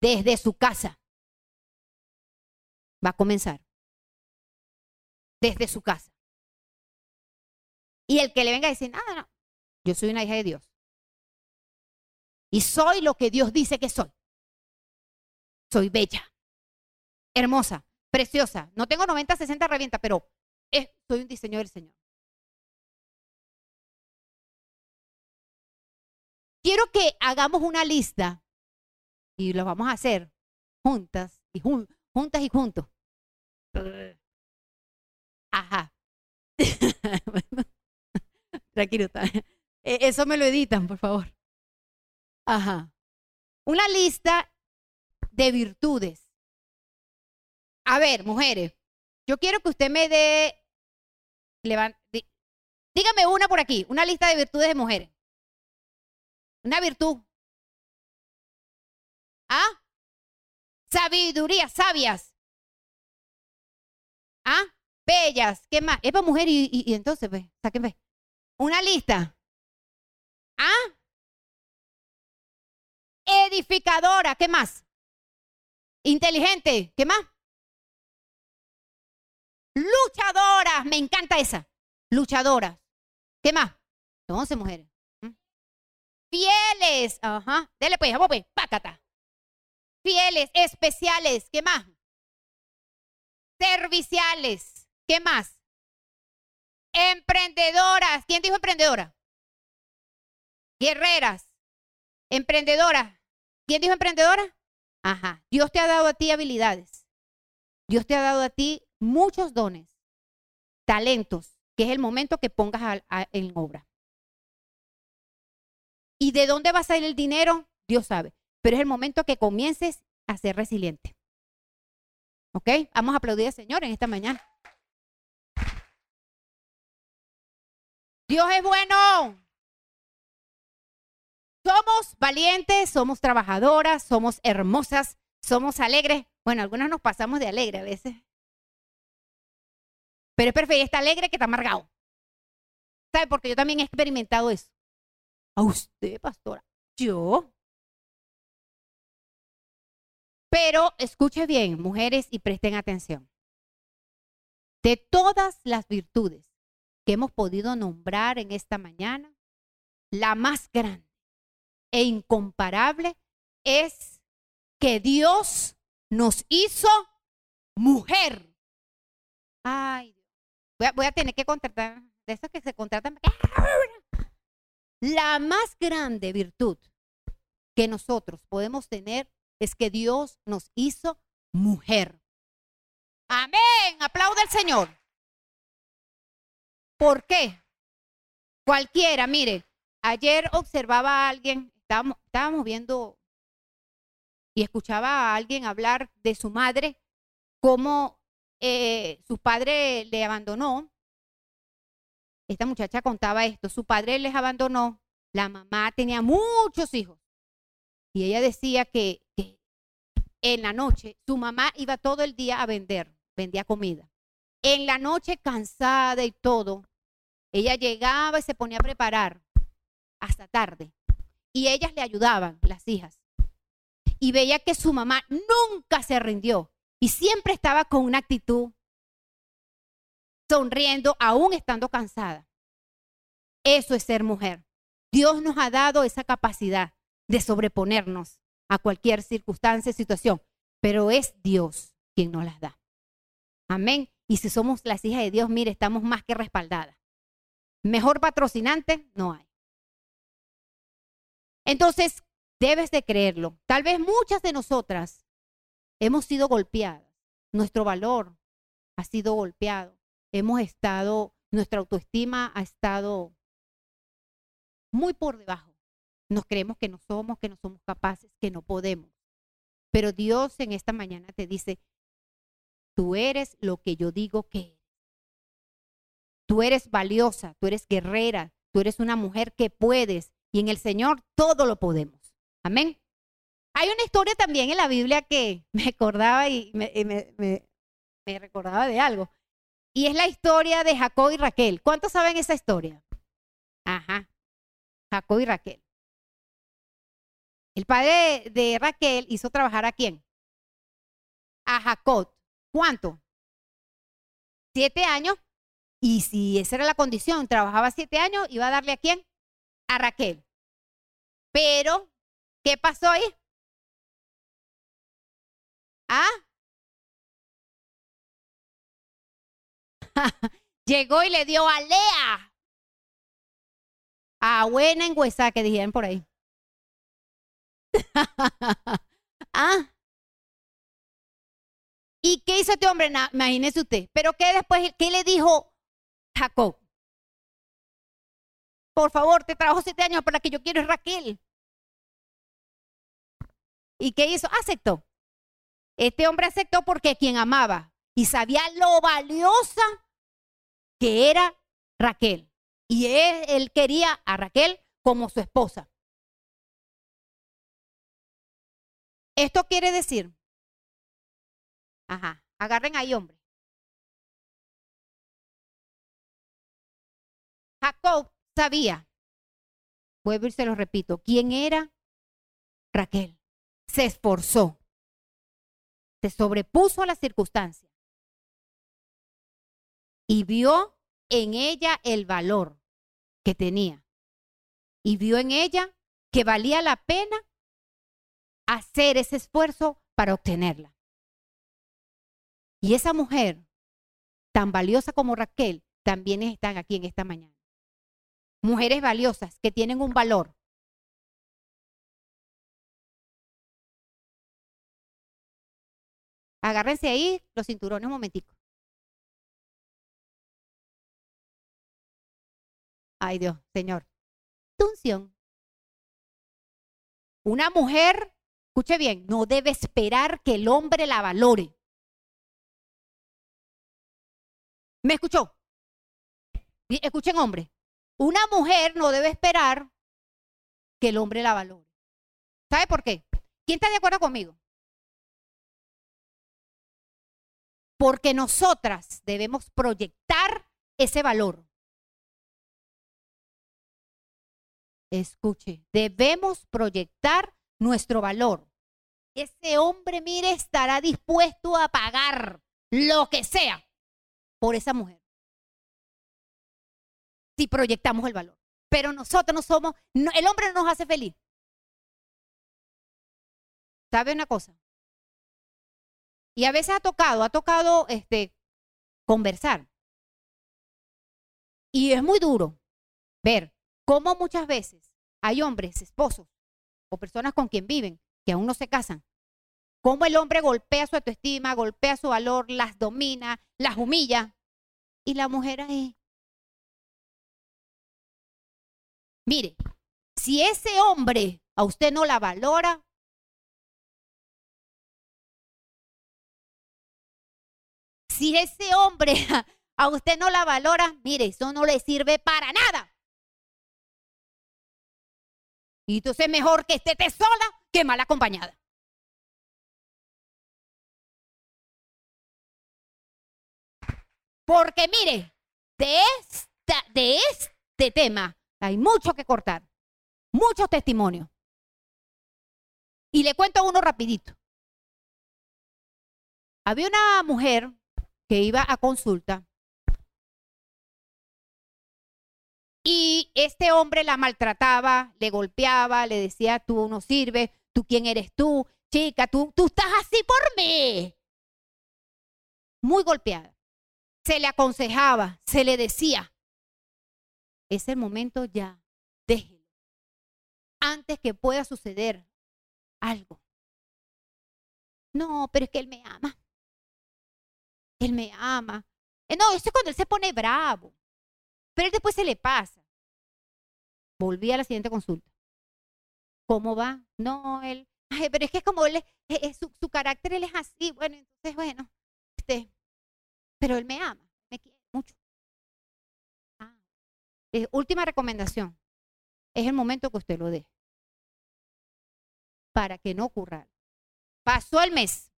desde su casa va a comenzar. Desde su casa. Y el que le venga a decir, nada, no, yo soy una hija de Dios. Y soy lo que Dios dice que soy. Soy bella, hermosa, preciosa. No tengo 90, 60 revienta, pero soy un diseño del Señor. Quiero que hagamos una lista y lo vamos a hacer juntas y juntas y juntos. Ajá. [LAUGHS] Tranquilo. E, eso me lo editan, por favor. Ajá. Una lista de virtudes. A ver, mujeres, yo quiero que usted me dé, dígame una por aquí, una lista de virtudes de mujeres. Una virtud. ¿Ah? Sabiduría, sabias. ¿Ah? Bellas. ¿Qué más? Es para mujer y, y, entonces, ve, sáquenme. Una lista. ¿Ah? Edificadora. ¿Qué más? Inteligente. ¿Qué más? Luchadoras. Me encanta esa. Luchadoras. ¿Qué más? 11 mujeres. ¿Mm? Fieles. Ajá. Dele pues, vamos pues. Pácata. Fieles, especiales. ¿Qué más? Serviciales. ¿Qué más? Emprendedoras. ¿Quién dijo emprendedora? Guerreras. Emprendedoras. ¿Quién dijo emprendedora? Ajá. Dios te ha dado a ti habilidades. Dios te ha dado a ti muchos dones, talentos, que es el momento que pongas en obra. ¿Y de dónde va a salir el dinero? Dios sabe. Pero es el momento que comiences a ser resiliente. ¿Ok? Vamos a aplaudir al Señor en esta mañana. Dios es bueno. Somos valientes, somos trabajadoras, somos hermosas, somos alegres. Bueno, algunas nos pasamos de alegre a veces. Pero es preferible estar alegre que estar amargado. ¿Sabe? Porque yo también he experimentado eso. A usted, pastora. Yo. Pero escuche bien, mujeres, y presten atención. De todas las virtudes que hemos podido nombrar en esta mañana, la más grande e incomparable es que Dios nos hizo mujer. Ay, voy a, voy a tener que contratar, de esos que se contratan. La más grande virtud que nosotros podemos tener es que Dios nos hizo mujer. Amén. Aplaude al Señor. ¿Por qué? Cualquiera, mire, ayer observaba a alguien, estábamos, viendo y escuchaba a alguien hablar de su madre, cómo eh, su padre le abandonó. Esta muchacha contaba esto, su padre les abandonó, la mamá tenía muchos hijos. Y ella decía que, en la noche su mamá iba todo el día a vender, vendía comida. En la noche cansada y todo, ella llegaba y se ponía a preparar hasta tarde. Y ellas le ayudaban, las hijas. Y veía que su mamá nunca se rindió y siempre estaba con una actitud sonriendo, aún estando cansada. Eso es ser mujer. Dios nos ha dado esa capacidad de sobreponernos a cualquier circunstancia, situación, pero es Dios quien nos las da. Amén. Y si somos las hijas de Dios, mire, estamos más que respaldadas. Mejor patrocinante no hay. Entonces, debes de creerlo. Tal vez muchas de nosotras hemos sido golpeadas. Nuestro valor ha sido golpeado. Hemos estado, nuestra autoestima ha estado muy por debajo. Nos creemos que no somos, que no somos capaces, que no podemos. Pero Dios en esta mañana te dice, tú eres lo que yo digo que eres. Tú eres valiosa, tú eres guerrera, Tú eres una mujer que puedes y en el Señor todo lo podemos. Amén. Hay una historia también en la Biblia que [LAUGHS] me acordaba y me, me, recordaba de algo. Y es la historia de Jacob y Raquel. ¿Cuántos saben esa historia? Ajá. Jacob y Raquel. El padre de Raquel hizo trabajar a quién? A Jacob. ¿Cuánto? Siete años. Y si esa era la condición, trabajaba siete años, iba a darle a quién? A Raquel. Pero, ¿qué pasó ahí? ¿Ah? [LAUGHS] Llegó y le dio a Lea. A buena engüesa que dijeron por ahí. [LAUGHS] ah. ¿Y qué hizo este hombre? imagínese usted. Pero ¿qué después, qué le dijo Jacob? Por favor, te trabajo siete años, pero la que yo quiero es Raquel. ¿Y qué hizo? Aceptó. Este hombre aceptó porque quien amaba y sabía lo valiosa que era Raquel. Y él, quería a Raquel como su esposa. Esto quiere decir, ajá, agarren ahí, hombre. Jacob sabía, vuelvo y se lo repito, quién era Raquel. Se esforzó, se sobrepuso a las circunstancias y vio en ella el valor que tenía. Y vio en ella que valía la pena hacer ese esfuerzo para obtenerla. Y esa mujer, tan valiosa como Raquel, también están aquí en esta mañana. Mujeres valiosas que tienen un valor. Agárrense ahí los cinturones un momentico. Ay Dios, Señor. Tunción. Una mujer, escuche bien, no debe esperar que el hombre la valore. ¿Me escuchó? Escuchen, hombre. Una mujer no debe esperar que el hombre la valore. ¿Sabe por qué? ¿Quién está de acuerdo conmigo? Porque nosotras debemos proyectar ese valor. Escuche, debemos proyectar nuestro valor. Ese hombre, mire, estará dispuesto a pagar lo que sea por esa mujer. Si proyectamos el valor. Pero nosotros no somos, el hombre no nos hace feliz. ¿Sabe una cosa? Y a veces ha tocado, ha tocado este, conversar. Y es muy duro ver cómo muchas veces hay hombres, esposos o personas con quien viven que aún no se casan, cómo el hombre golpea su autoestima, golpea su valor, las domina, las humilla y la mujer ahí. Mire, si ese hombre a usted no la valora, si ese hombre [LAUGHS] a usted no la valora, mire, eso no le sirve para nada. Y entonces es mejor que esté sola que mal acompañada. Porque mire, de, esta, de este tema hay mucho que cortar, muchos testimonios. Y le cuento uno rapidito. Había una mujer que iba a consulta Y este hombre la maltrataba, le golpeaba, le decía, tú no sirves, tú quién eres tú, chica, tú, tú estás así por mí. Muy golpeada. Se le aconsejaba, se le decía, es el momento ya, déjelo. Antes que pueda suceder algo. No, pero es que él me ama. Él me ama. Eh, no, eso es cuando él se pone bravo. Pero después se le pasa. Volví a la siguiente consulta. ¿Cómo va? No, él, ay, pero es que es como él, su, su, carácter, él es así. Bueno, entonces, bueno, este, pero él me ama, me quiere mucho. Ah. eh, última recomendación, es el momento que usted lo dé. Para que no ocurra. Pasó el mes.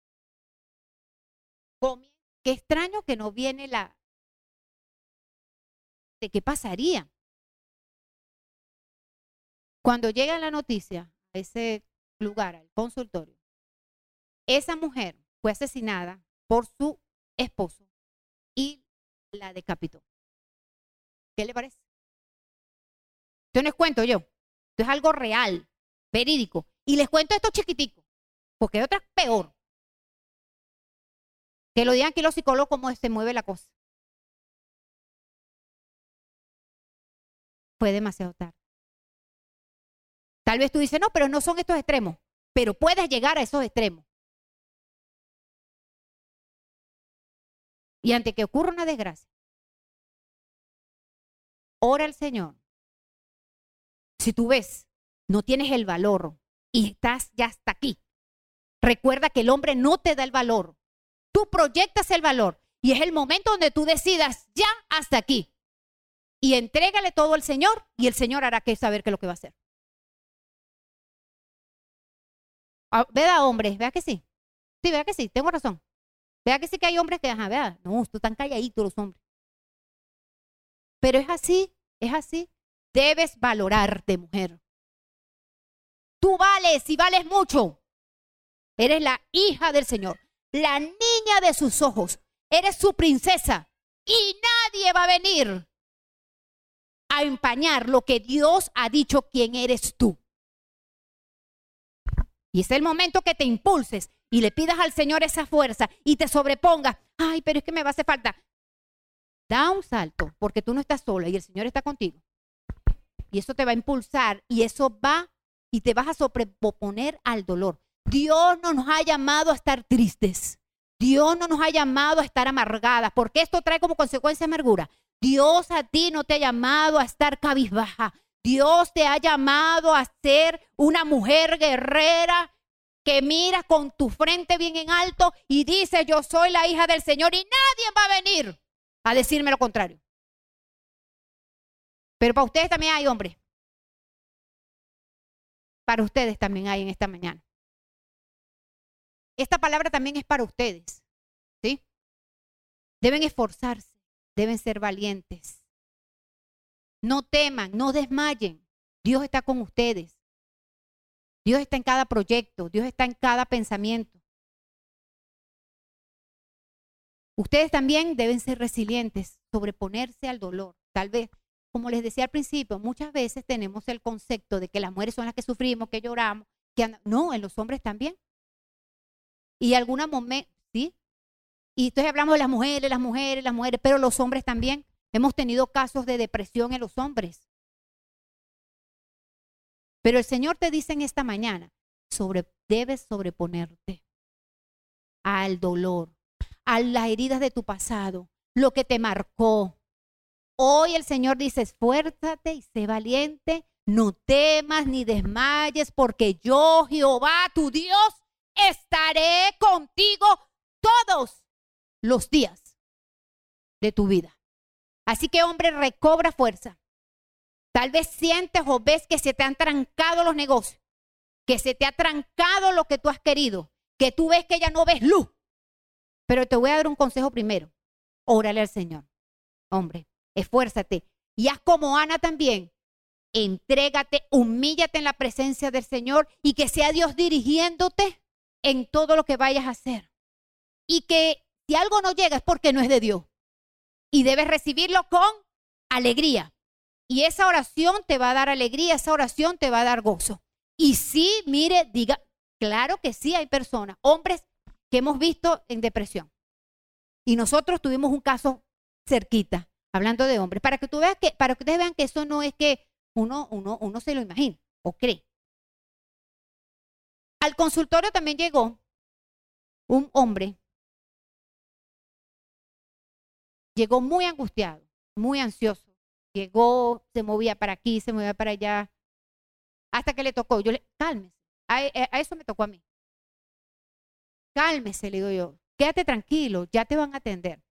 Qué extraño que no viene la... ¿De qué pasaría? Cuando llega la noticia a ese lugar, al consultorio, esa mujer fue asesinada por su esposo y la decapitó. ¿Qué le parece? Esto no es cuento yo. Esto es algo real, verídico. Y les cuento esto chiquitico, porque hay otra peor. Que lo digan aquí los psicólogos cómo se mueve la cosa. Fue demasiado tarde. Tal vez tú dices, no, pero no son estos extremos. Pero puedes llegar a esos extremos. Y ante que ocurra una desgracia, ora al Señor si tú ves, no tienes el valor y estás ya hasta aquí, recuerda que el hombre no te da el valor. Tú proyectas el valor y es el momento donde tú decidas ya hasta aquí. Y entrégale todo al Señor y el Señor hará que saber qué es lo que va a hacer. Ah, vea, hombres, vea que sí. Sí, vea que sí, tengo razón. Vea que sí que hay hombres que, ajá, vea, no, están calladitos los hombres. Pero es así, es así. Debes valorarte, mujer. Tú vales y vales mucho. Eres la hija del Señor, la niña de sus ojos. Eres su princesa y nadie va a venir a empañar lo que Dios ha dicho quién eres tú. Y es el momento que te impulses y le pidas al Señor esa fuerza y te sobrepongas. Ay, pero es que me va a hacer falta. Da un salto porque tú no estás sola y el Señor está contigo. Y eso te va a impulsar y eso va y te vas a sobreponer al dolor. Dios no nos ha llamado a estar tristes. Dios no nos ha llamado a estar amargadas, porque esto trae como consecuencia amargura. Dios a ti no te ha llamado a estar cabizbaja. Dios te ha llamado a ser una mujer guerrera que mira con tu frente bien en alto y dice, yo soy la hija del Señor y nadie va a venir a decirme lo contrario. Pero para ustedes también hay hombres. Para ustedes también hay en esta mañana. Esta palabra también es para ustedes. ¿Sí? Deben esforzarse, deben ser valientes. No teman, no desmayen. Dios está con ustedes. Dios está en cada proyecto, Dios está en cada pensamiento. Ustedes también deben ser resilientes, sobreponerse al dolor. Tal vez como les decía al principio, muchas veces tenemos el concepto de que las mujeres son las que sufrimos, que lloramos, que no, en los hombres también. Y alguna momento, ¿sí? Y entonces hablamos de las mujeres, las mujeres, las mujeres, pero los hombres también. Hemos tenido casos de depresión en los hombres. Pero el Señor te dice en esta mañana, debes sobreponerte al dolor, a las heridas de tu pasado, lo que te marcó, Hoy el Señor dice, esfuérzate y sé valiente, no temas ni desmayes, porque yo, Jehová, tu Dios, estaré contigo todos los días de tu vida. Así que, hombre, recobra fuerza. Tal vez sientes o ves que se te han trancado los negocios, que se te ha trancado lo que tú has querido, que tú ves que ya no ves luz. Pero te voy a dar un consejo primero. Órale al Señor. Hombre, esfuérzate. Y haz como Ana también. Entrégate, humíllate en la presencia del Señor y que sea Dios dirigiéndote en todo lo que vayas a hacer. Y que si algo no llega es porque no es de Dios. Y debes recibirlo con alegría. Y esa oración te va a dar alegría, esa oración te va a dar gozo. Y sí, mire, diga, claro que sí hay personas, hombres que hemos visto en depresión. Y nosotros tuvimos un caso cerquita hablando de hombres, para que tú veas que, para que ustedes vean que eso no es que uno, uno, uno se lo imagina o cree. Al consultorio también llegó un hombre, llegó muy angustiado, muy ansioso, llegó, se movía para aquí, se movía para allá, hasta que le tocó, yo le, cálmese, a, a eso me tocó a mí. Cálmese, le digo yo, quédate tranquilo, ya te van a atender.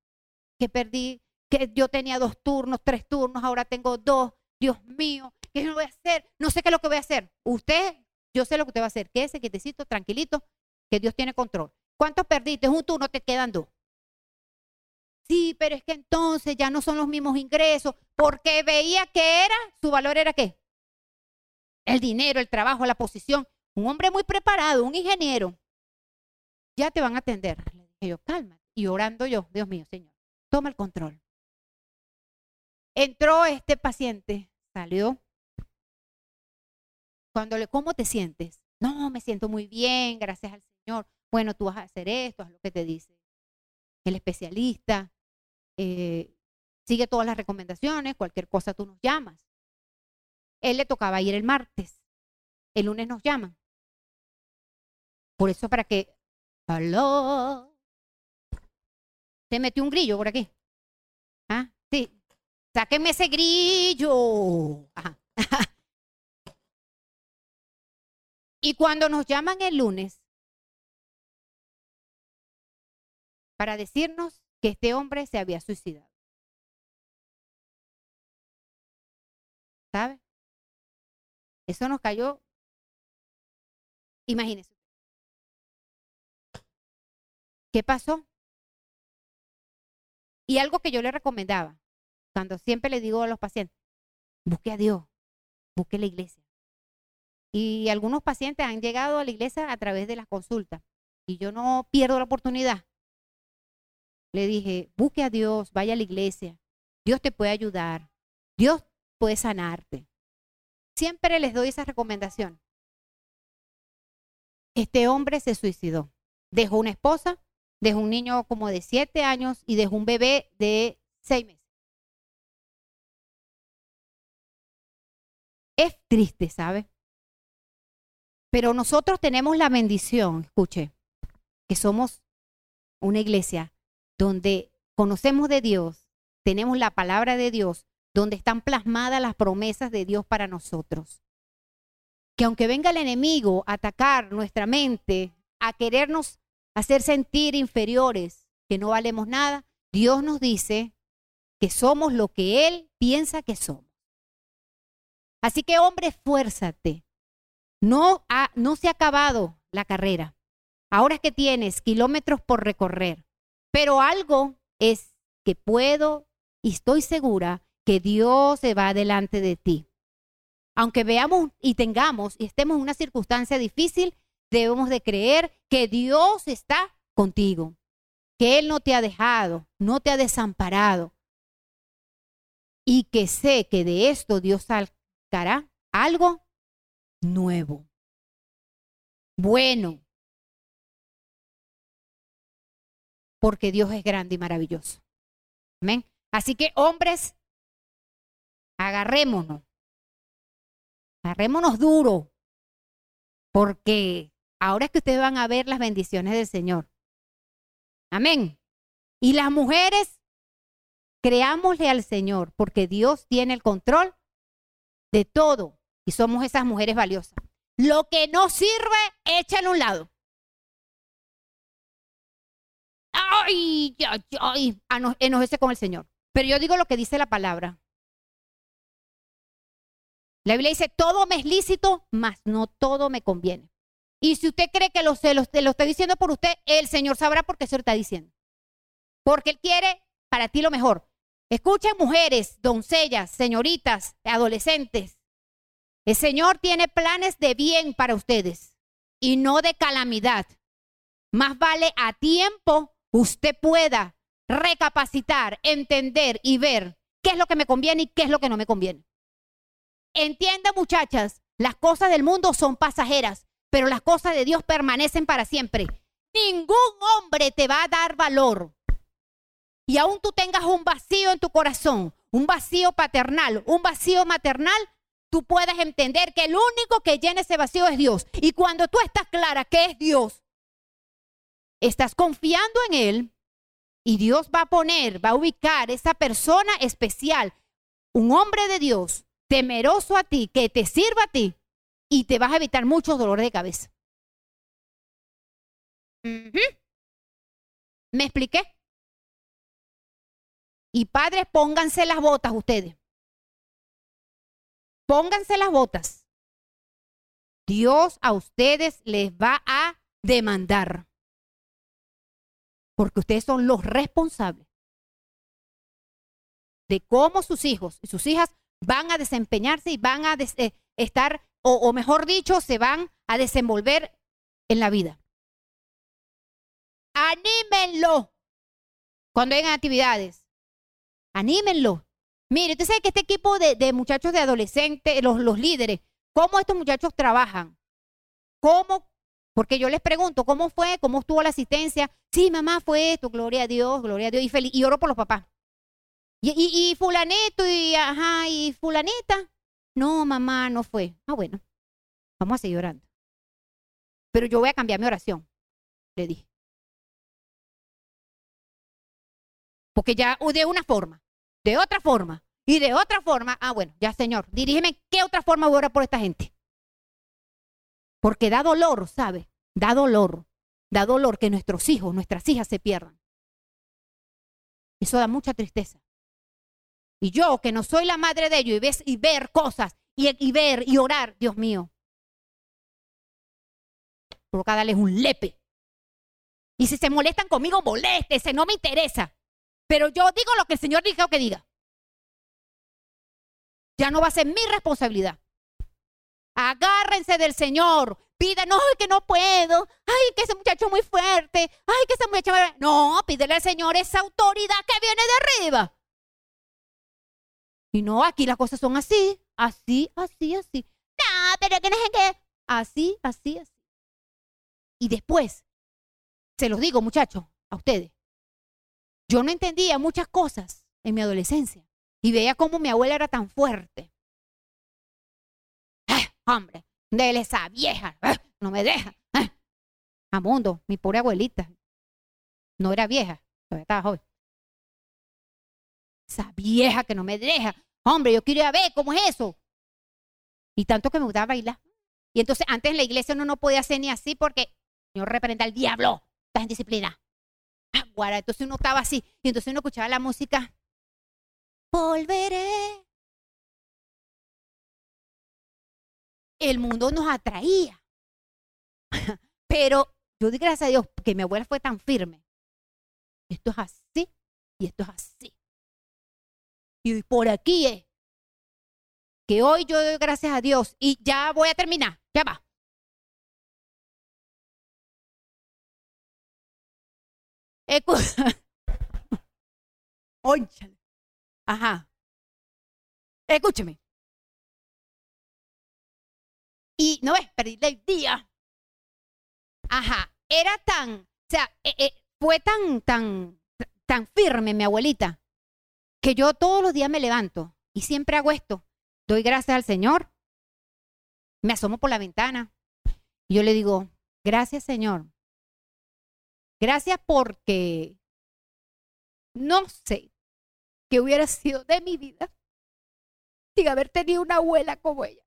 Que perdí que yo tenía dos turnos, tres turnos, ahora tengo dos. Dios mío, ¿qué voy a hacer? No sé qué es lo que voy a hacer. Usted, yo sé lo que usted va a hacer. Quédese quietecito, tranquilito, que Dios tiene control. ¿Cuántos perdiste? Un turno, te quedan dos. Sí, pero es que entonces ya no son los mismos ingresos, porque veía que era, su valor era qué? El dinero, el trabajo, la posición. Un hombre muy preparado, un ingeniero. Ya te van a atender. Le dije yo, calma. Y orando yo, Dios mío, Señor, toma el control. Entró este paciente, salió. Cuando le, ¿cómo te sientes? No, me siento muy bien, gracias al Señor. Bueno, tú vas a hacer esto, haz lo que te dice el especialista. Eh, sigue todas las recomendaciones, cualquier cosa tú nos llamas. Él le tocaba ir el martes, el lunes nos llaman. Por eso para que... ¡Aló! Se metió un grillo por aquí. ¿Ah? Sí. Sáquenme ese grillo. [LAUGHS] y cuando nos llaman el lunes para decirnos que este hombre se había suicidado. ¿Sabe? Eso nos cayó. Imagínense. ¿Qué pasó? Y algo que yo le recomendaba, cuando siempre le digo a los pacientes, busque a Dios, busque la iglesia. Y algunos pacientes han llegado a la iglesia a través de las consultas. Y yo no pierdo la oportunidad. Le dije, busque a Dios, vaya a la iglesia. Dios te puede ayudar. Dios puede sanarte. Siempre les doy esa recomendación. Este hombre se suicidó. Dejó una esposa, dejó un niño como de siete años y dejó un bebé de seis meses. Es triste, ¿sabe? Pero nosotros tenemos la bendición, escuche, que somos una iglesia donde conocemos de Dios, tenemos la palabra de Dios, donde están plasmadas las promesas de Dios para nosotros. Que aunque venga el enemigo a atacar nuestra mente, a querernos hacer sentir inferiores, que no valemos nada, Dios nos dice que somos lo que Él piensa que somos. Así que hombre, esfuérzate. No, no se ha acabado la carrera. Ahora es que tienes kilómetros por recorrer. Pero algo es que puedo y estoy segura que Dios se va delante de ti. Aunque veamos y tengamos y estemos en una circunstancia difícil, debemos de creer que Dios está contigo, que Él no te ha dejado, no te ha desamparado y que sé que de esto Dios sacará algo nuevo, bueno, porque Dios es grande y maravilloso. Amén. Así que hombres, agarrémonos. Agarrémonos duro. Porque ahora es que ustedes van a ver las bendiciones del Señor. Amén. Y las mujeres, creámosle al Señor, porque Dios tiene el control de todo. Y somos esas mujeres valiosas. Lo que no sirve, échalo a un lado. Ay, ay, ay, enojese con el Señor. Pero yo digo lo que dice la palabra. La Biblia dice, todo me es lícito, mas no todo me conviene. Y si usted cree que lo, lo, lo está diciendo por usted, el Señor sabrá por qué se lo está diciendo. Porque Él quiere para ti lo mejor. Escuchen mujeres, doncellas, señoritas, adolescentes. El Señor tiene planes de bien para ustedes y no de calamidad. Más vale a tiempo usted pueda recapacitar, entender y ver qué es lo que me conviene y qué es lo que no me conviene. Entienda muchachas, las cosas del mundo son pasajeras, pero las cosas de Dios permanecen para siempre. Ningún hombre te va a dar valor. Y aún tú tengas un vacío en tu corazón, un vacío paternal, un vacío maternal, tú puedes entender que el único que llena ese vacío es Dios. Y cuando tú estás clara que es Dios, Estás confiando en Él y Dios va a poner, va a ubicar esa persona especial, un hombre de Dios, temeroso a ti, que te sirva a ti y te vas a evitar muchos dolores de cabeza. ¿Me expliqué? Y padres, pónganse las botas ustedes. Pónganse las botas. Dios a ustedes les va a demandar. Porque ustedes son los responsables de cómo sus hijos y sus hijas van a desempeñarse y van a eh, estar, o, mejor dicho, se van a desenvolver en la vida. Anímenlo cuando hagan actividades. Anímenlo. Mire, usted sabe que este equipo de, muchachos de adolescentes, los líderes, ¿cómo estos muchachos trabajan? ¿Cómo? Porque yo les pregunto, ¿cómo fue? ¿Cómo estuvo la asistencia? Sí, mamá, fue esto, gloria a Dios, gloria a Dios, y feliz. Y oro por los papás. Y, y, y fulanito, y ajá, y fulanita. No, mamá, no fue. Ah, bueno, vamos a seguir orando. Pero yo voy a cambiar mi oración, le dije. Porque ya de una forma, de otra forma y de otra forma, ah, bueno, ya Señor, dirígeme qué otra forma voy a orar por esta gente. Porque da dolor, ¿sabe? Da dolor. Da dolor que nuestros hijos, nuestras hijas se pierdan. Eso da mucha tristeza. Y yo, que no soy la madre de ellos, y, ves, y ver cosas, y, ver y orar, Dios mío. Provoca darles un lepe. Y si se molestan conmigo, moléstese, no me interesa. Pero yo digo lo que el Señor dijo que diga. Ya no va a ser mi responsabilidad. Agárrense del Señor. Pida, no, que no puedo. Ay, que ese muchacho es muy fuerte. Ay, que ese muchacho. No, pídele al Señor esa autoridad que viene de arriba. Y no, aquí las cosas son así, así, así, así. No, pero que no es que. Así, así, así. Y después, se los digo, muchachos, a ustedes. Yo no entendía muchas cosas en mi adolescencia y veía cómo mi abuela era tan fuerte. ¡Eh, hombre, déle esa vieja, ¡Eh, no me deja. ¡Eh! A mundo, mi pobre abuelita. No era vieja, todavía estaba joven. Esa vieja que no me deja. Hombre, yo quiero ir a ver cómo es eso. Y tanto que me gustaba bailar. Y entonces antes en la iglesia uno no podía hacer ni así porque Señor reprenda al diablo. Estás en disciplina. Entonces uno estaba así y entonces uno escuchaba la música. Volveré. El mundo nos atraía. Pero yo di gracias a Dios que mi abuela fue tan firme. Esto es así y esto es así. Y por aquí es que hoy yo doy gracias a Dios y ya voy a terminar. Ya va. [LAUGHS] Ajá. Escúcheme. Y no ves, perdí el día. Ajá. Era tan, o sea, eh, eh, fue tan, tan, tan firme mi abuelita que yo todos los días me levanto y siempre hago esto. Doy gracias al Señor. Me asomo por la ventana y yo le digo, gracias Señor Gracias porque no sé qué hubiera sido de mi vida sin haber tenido una abuela como ella.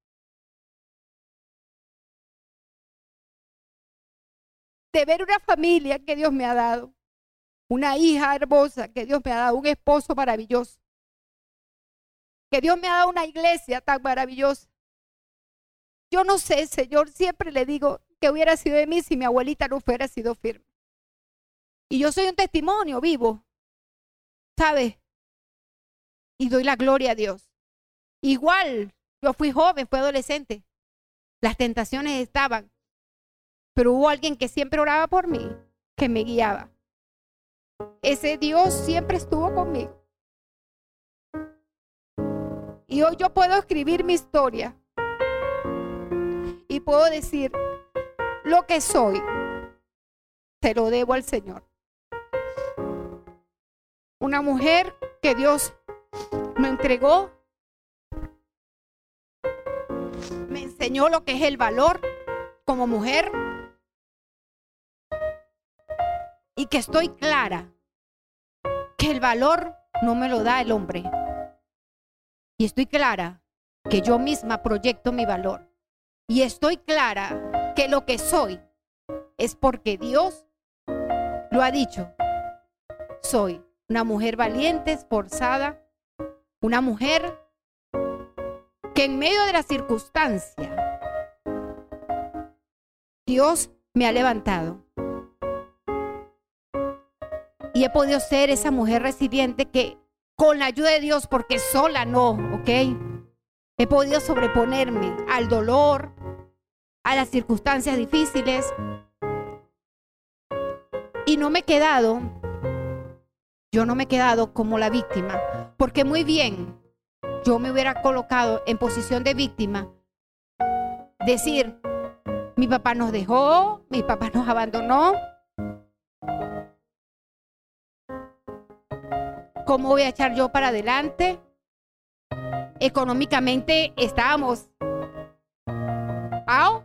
De ver una familia que Dios me ha dado, una hija hermosa que Dios me ha dado, un esposo maravilloso, que Dios me ha dado una iglesia tan maravillosa. Yo no sé, Señor, siempre le digo que hubiera sido de mí si mi abuelita no fuera sido firme. Y yo soy un testimonio vivo, ¿sabes? Y doy la gloria a Dios. Igual, yo fui joven, fui adolescente. Las tentaciones estaban. Pero hubo alguien que siempre oraba por mí, que me guiaba. Ese Dios siempre estuvo conmigo. Y hoy yo puedo escribir mi historia. Y puedo decir, lo que soy, te lo debo al Señor una mujer que Dios me entregó, me enseñó lo que es el valor como mujer y que estoy clara que el valor no me lo da el hombre. Y estoy clara que yo misma proyecto mi valor. Y estoy clara que lo que soy es porque Dios lo ha dicho. Soy una mujer valiente, esforzada, una mujer que en medio de la circunstancia Dios me ha levantado. Y he podido ser esa mujer resiliente que con la ayuda de Dios, porque sola no, ¿ok? He podido sobreponerme al dolor, a las circunstancias difíciles. Y no me he quedado, yo no me he quedado como la víctima, porque muy bien, yo me hubiera colocado en posición de víctima, decir, mi papá nos dejó, mi papá nos abandonó. ¿Cómo voy a echar yo para adelante? Económicamente estábamos. ¿Ah?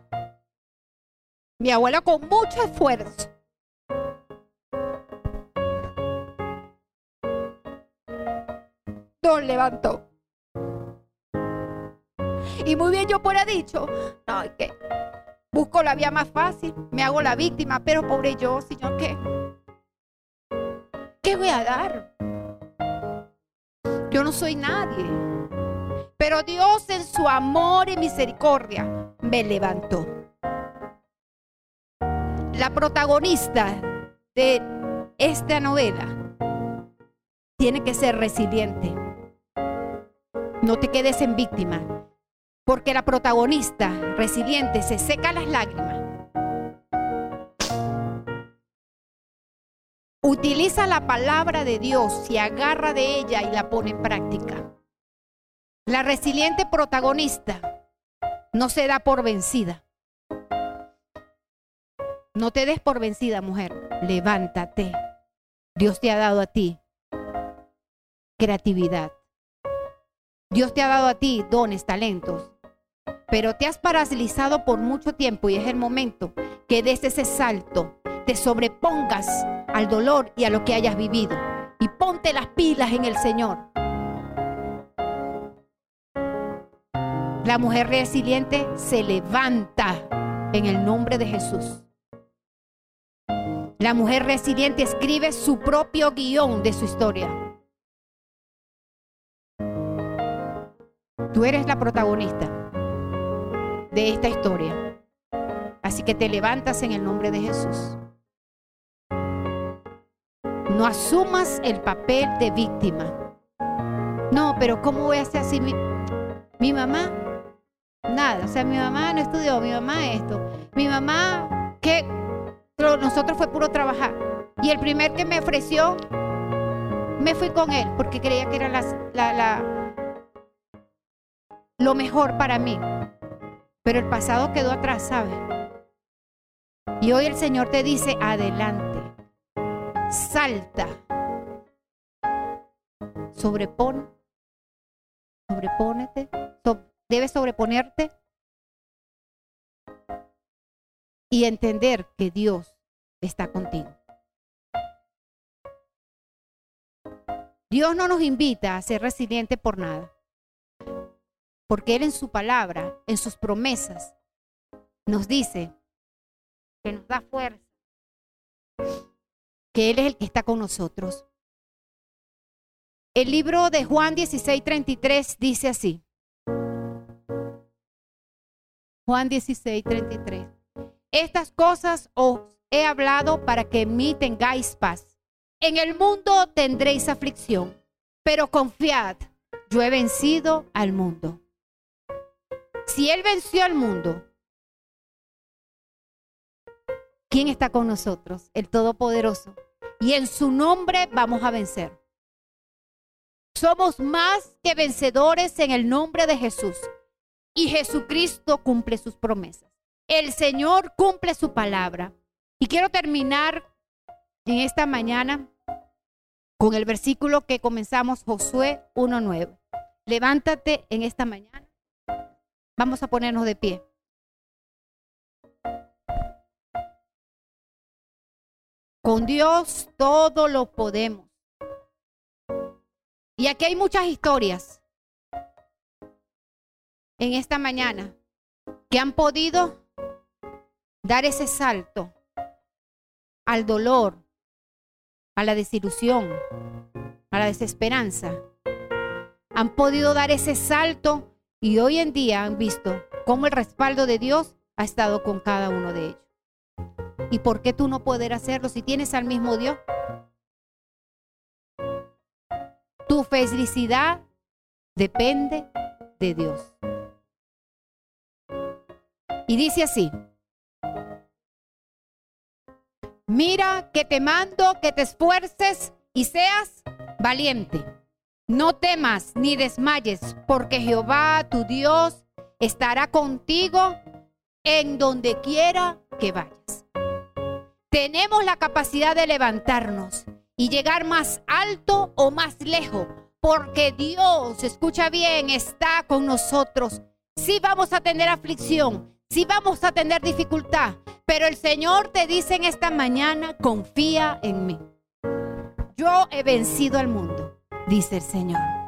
Mi abuela con mucho esfuerzo. Nos levantó. Y muy bien yo fuera dicho, no, que busco la vía más fácil, me hago la víctima, pero pobre yo, Señor, ¿qué? ¿Qué voy a dar? Yo no soy nadie. Pero Dios en su amor y misericordia me levantó. La protagonista de esta novela tiene que ser resiliente. No te quedes en víctima. Porque la protagonista resiliente se seca las lágrimas. Utiliza la palabra de Dios, se agarra de ella y la pone en práctica. La resiliente protagonista no se da por vencida. No te des por vencida, mujer. Levántate. Dios te ha dado a ti creatividad. Dios te ha dado a ti dones, talentos, pero te has paralizado por mucho tiempo y es el momento que des ese salto, sobrepongas al dolor y a lo que hayas vivido y ponte las pilas en el Señor. La mujer resiliente se levanta en el nombre de Jesús. La mujer resiliente escribe su propio guion de su historia. Tú eres la protagonista de esta historia. Así que te levantas en el nombre de Jesús. No asumas el papel de víctima. No, pero ¿cómo voy a hacer así? Mi, mamá, nada. O sea, mi mamá no estudió, mi mamá esto. Mi mamá, que nosotros fue puro trabajar. Y el primer que me ofreció, me fui con él porque creía que era lo mejor para mí. Pero el pasado quedó atrás, ¿sabes? Y hoy el Señor te dice, adelante, salta, sobrepon, sobrepónete, debes sobreponerte. Y entender que Dios está contigo. Dios no nos invita a ser resilientes por nada. Porque Él en su palabra, en sus promesas, nos dice que nos da fuerza, que Él es el que está con nosotros. El libro de Juan 16:33 dice así. Juan 16:33. Estas cosas os he hablado para que en mí tengáis paz. En el mundo tendréis aflicción, pero confiad, yo he vencido al mundo. Si Él venció al mundo, ¿quién está con nosotros? El Todopoderoso. Y en su nombre vamos a vencer. Somos más que vencedores en el nombre de Jesús. Y Jesucristo cumple sus promesas. El Señor cumple su palabra. Y quiero terminar en esta mañana con el versículo que comenzamos, Josué 1.9. Levántate en esta mañana Vamos a ponernos de pie. Con Dios todo lo podemos. Y aquí hay muchas historias en esta mañana que han podido dar ese salto al dolor, a la desilusión, a la desesperanza, han podido dar ese salto y hoy en día han visto cómo el respaldo de Dios ha estado con cada uno de ellos. ¿Y por qué tú no poder hacerlo si tienes al mismo Dios? Tu felicidad depende de Dios. Y dice así, mira que te mando que te esfuerces y seas valiente. No temas ni desmayes, porque Jehová tu Dios estará contigo en donde quiera que vayas. Tenemos la capacidad de levantarnos y llegar más alto o más lejos, porque Dios, escucha bien, está con nosotros. Sí vamos a tener aflicción, sí vamos a tener dificultad, pero el Señor te dice en esta mañana, confía en mí. Yo he vencido al mundo, dice el Señor.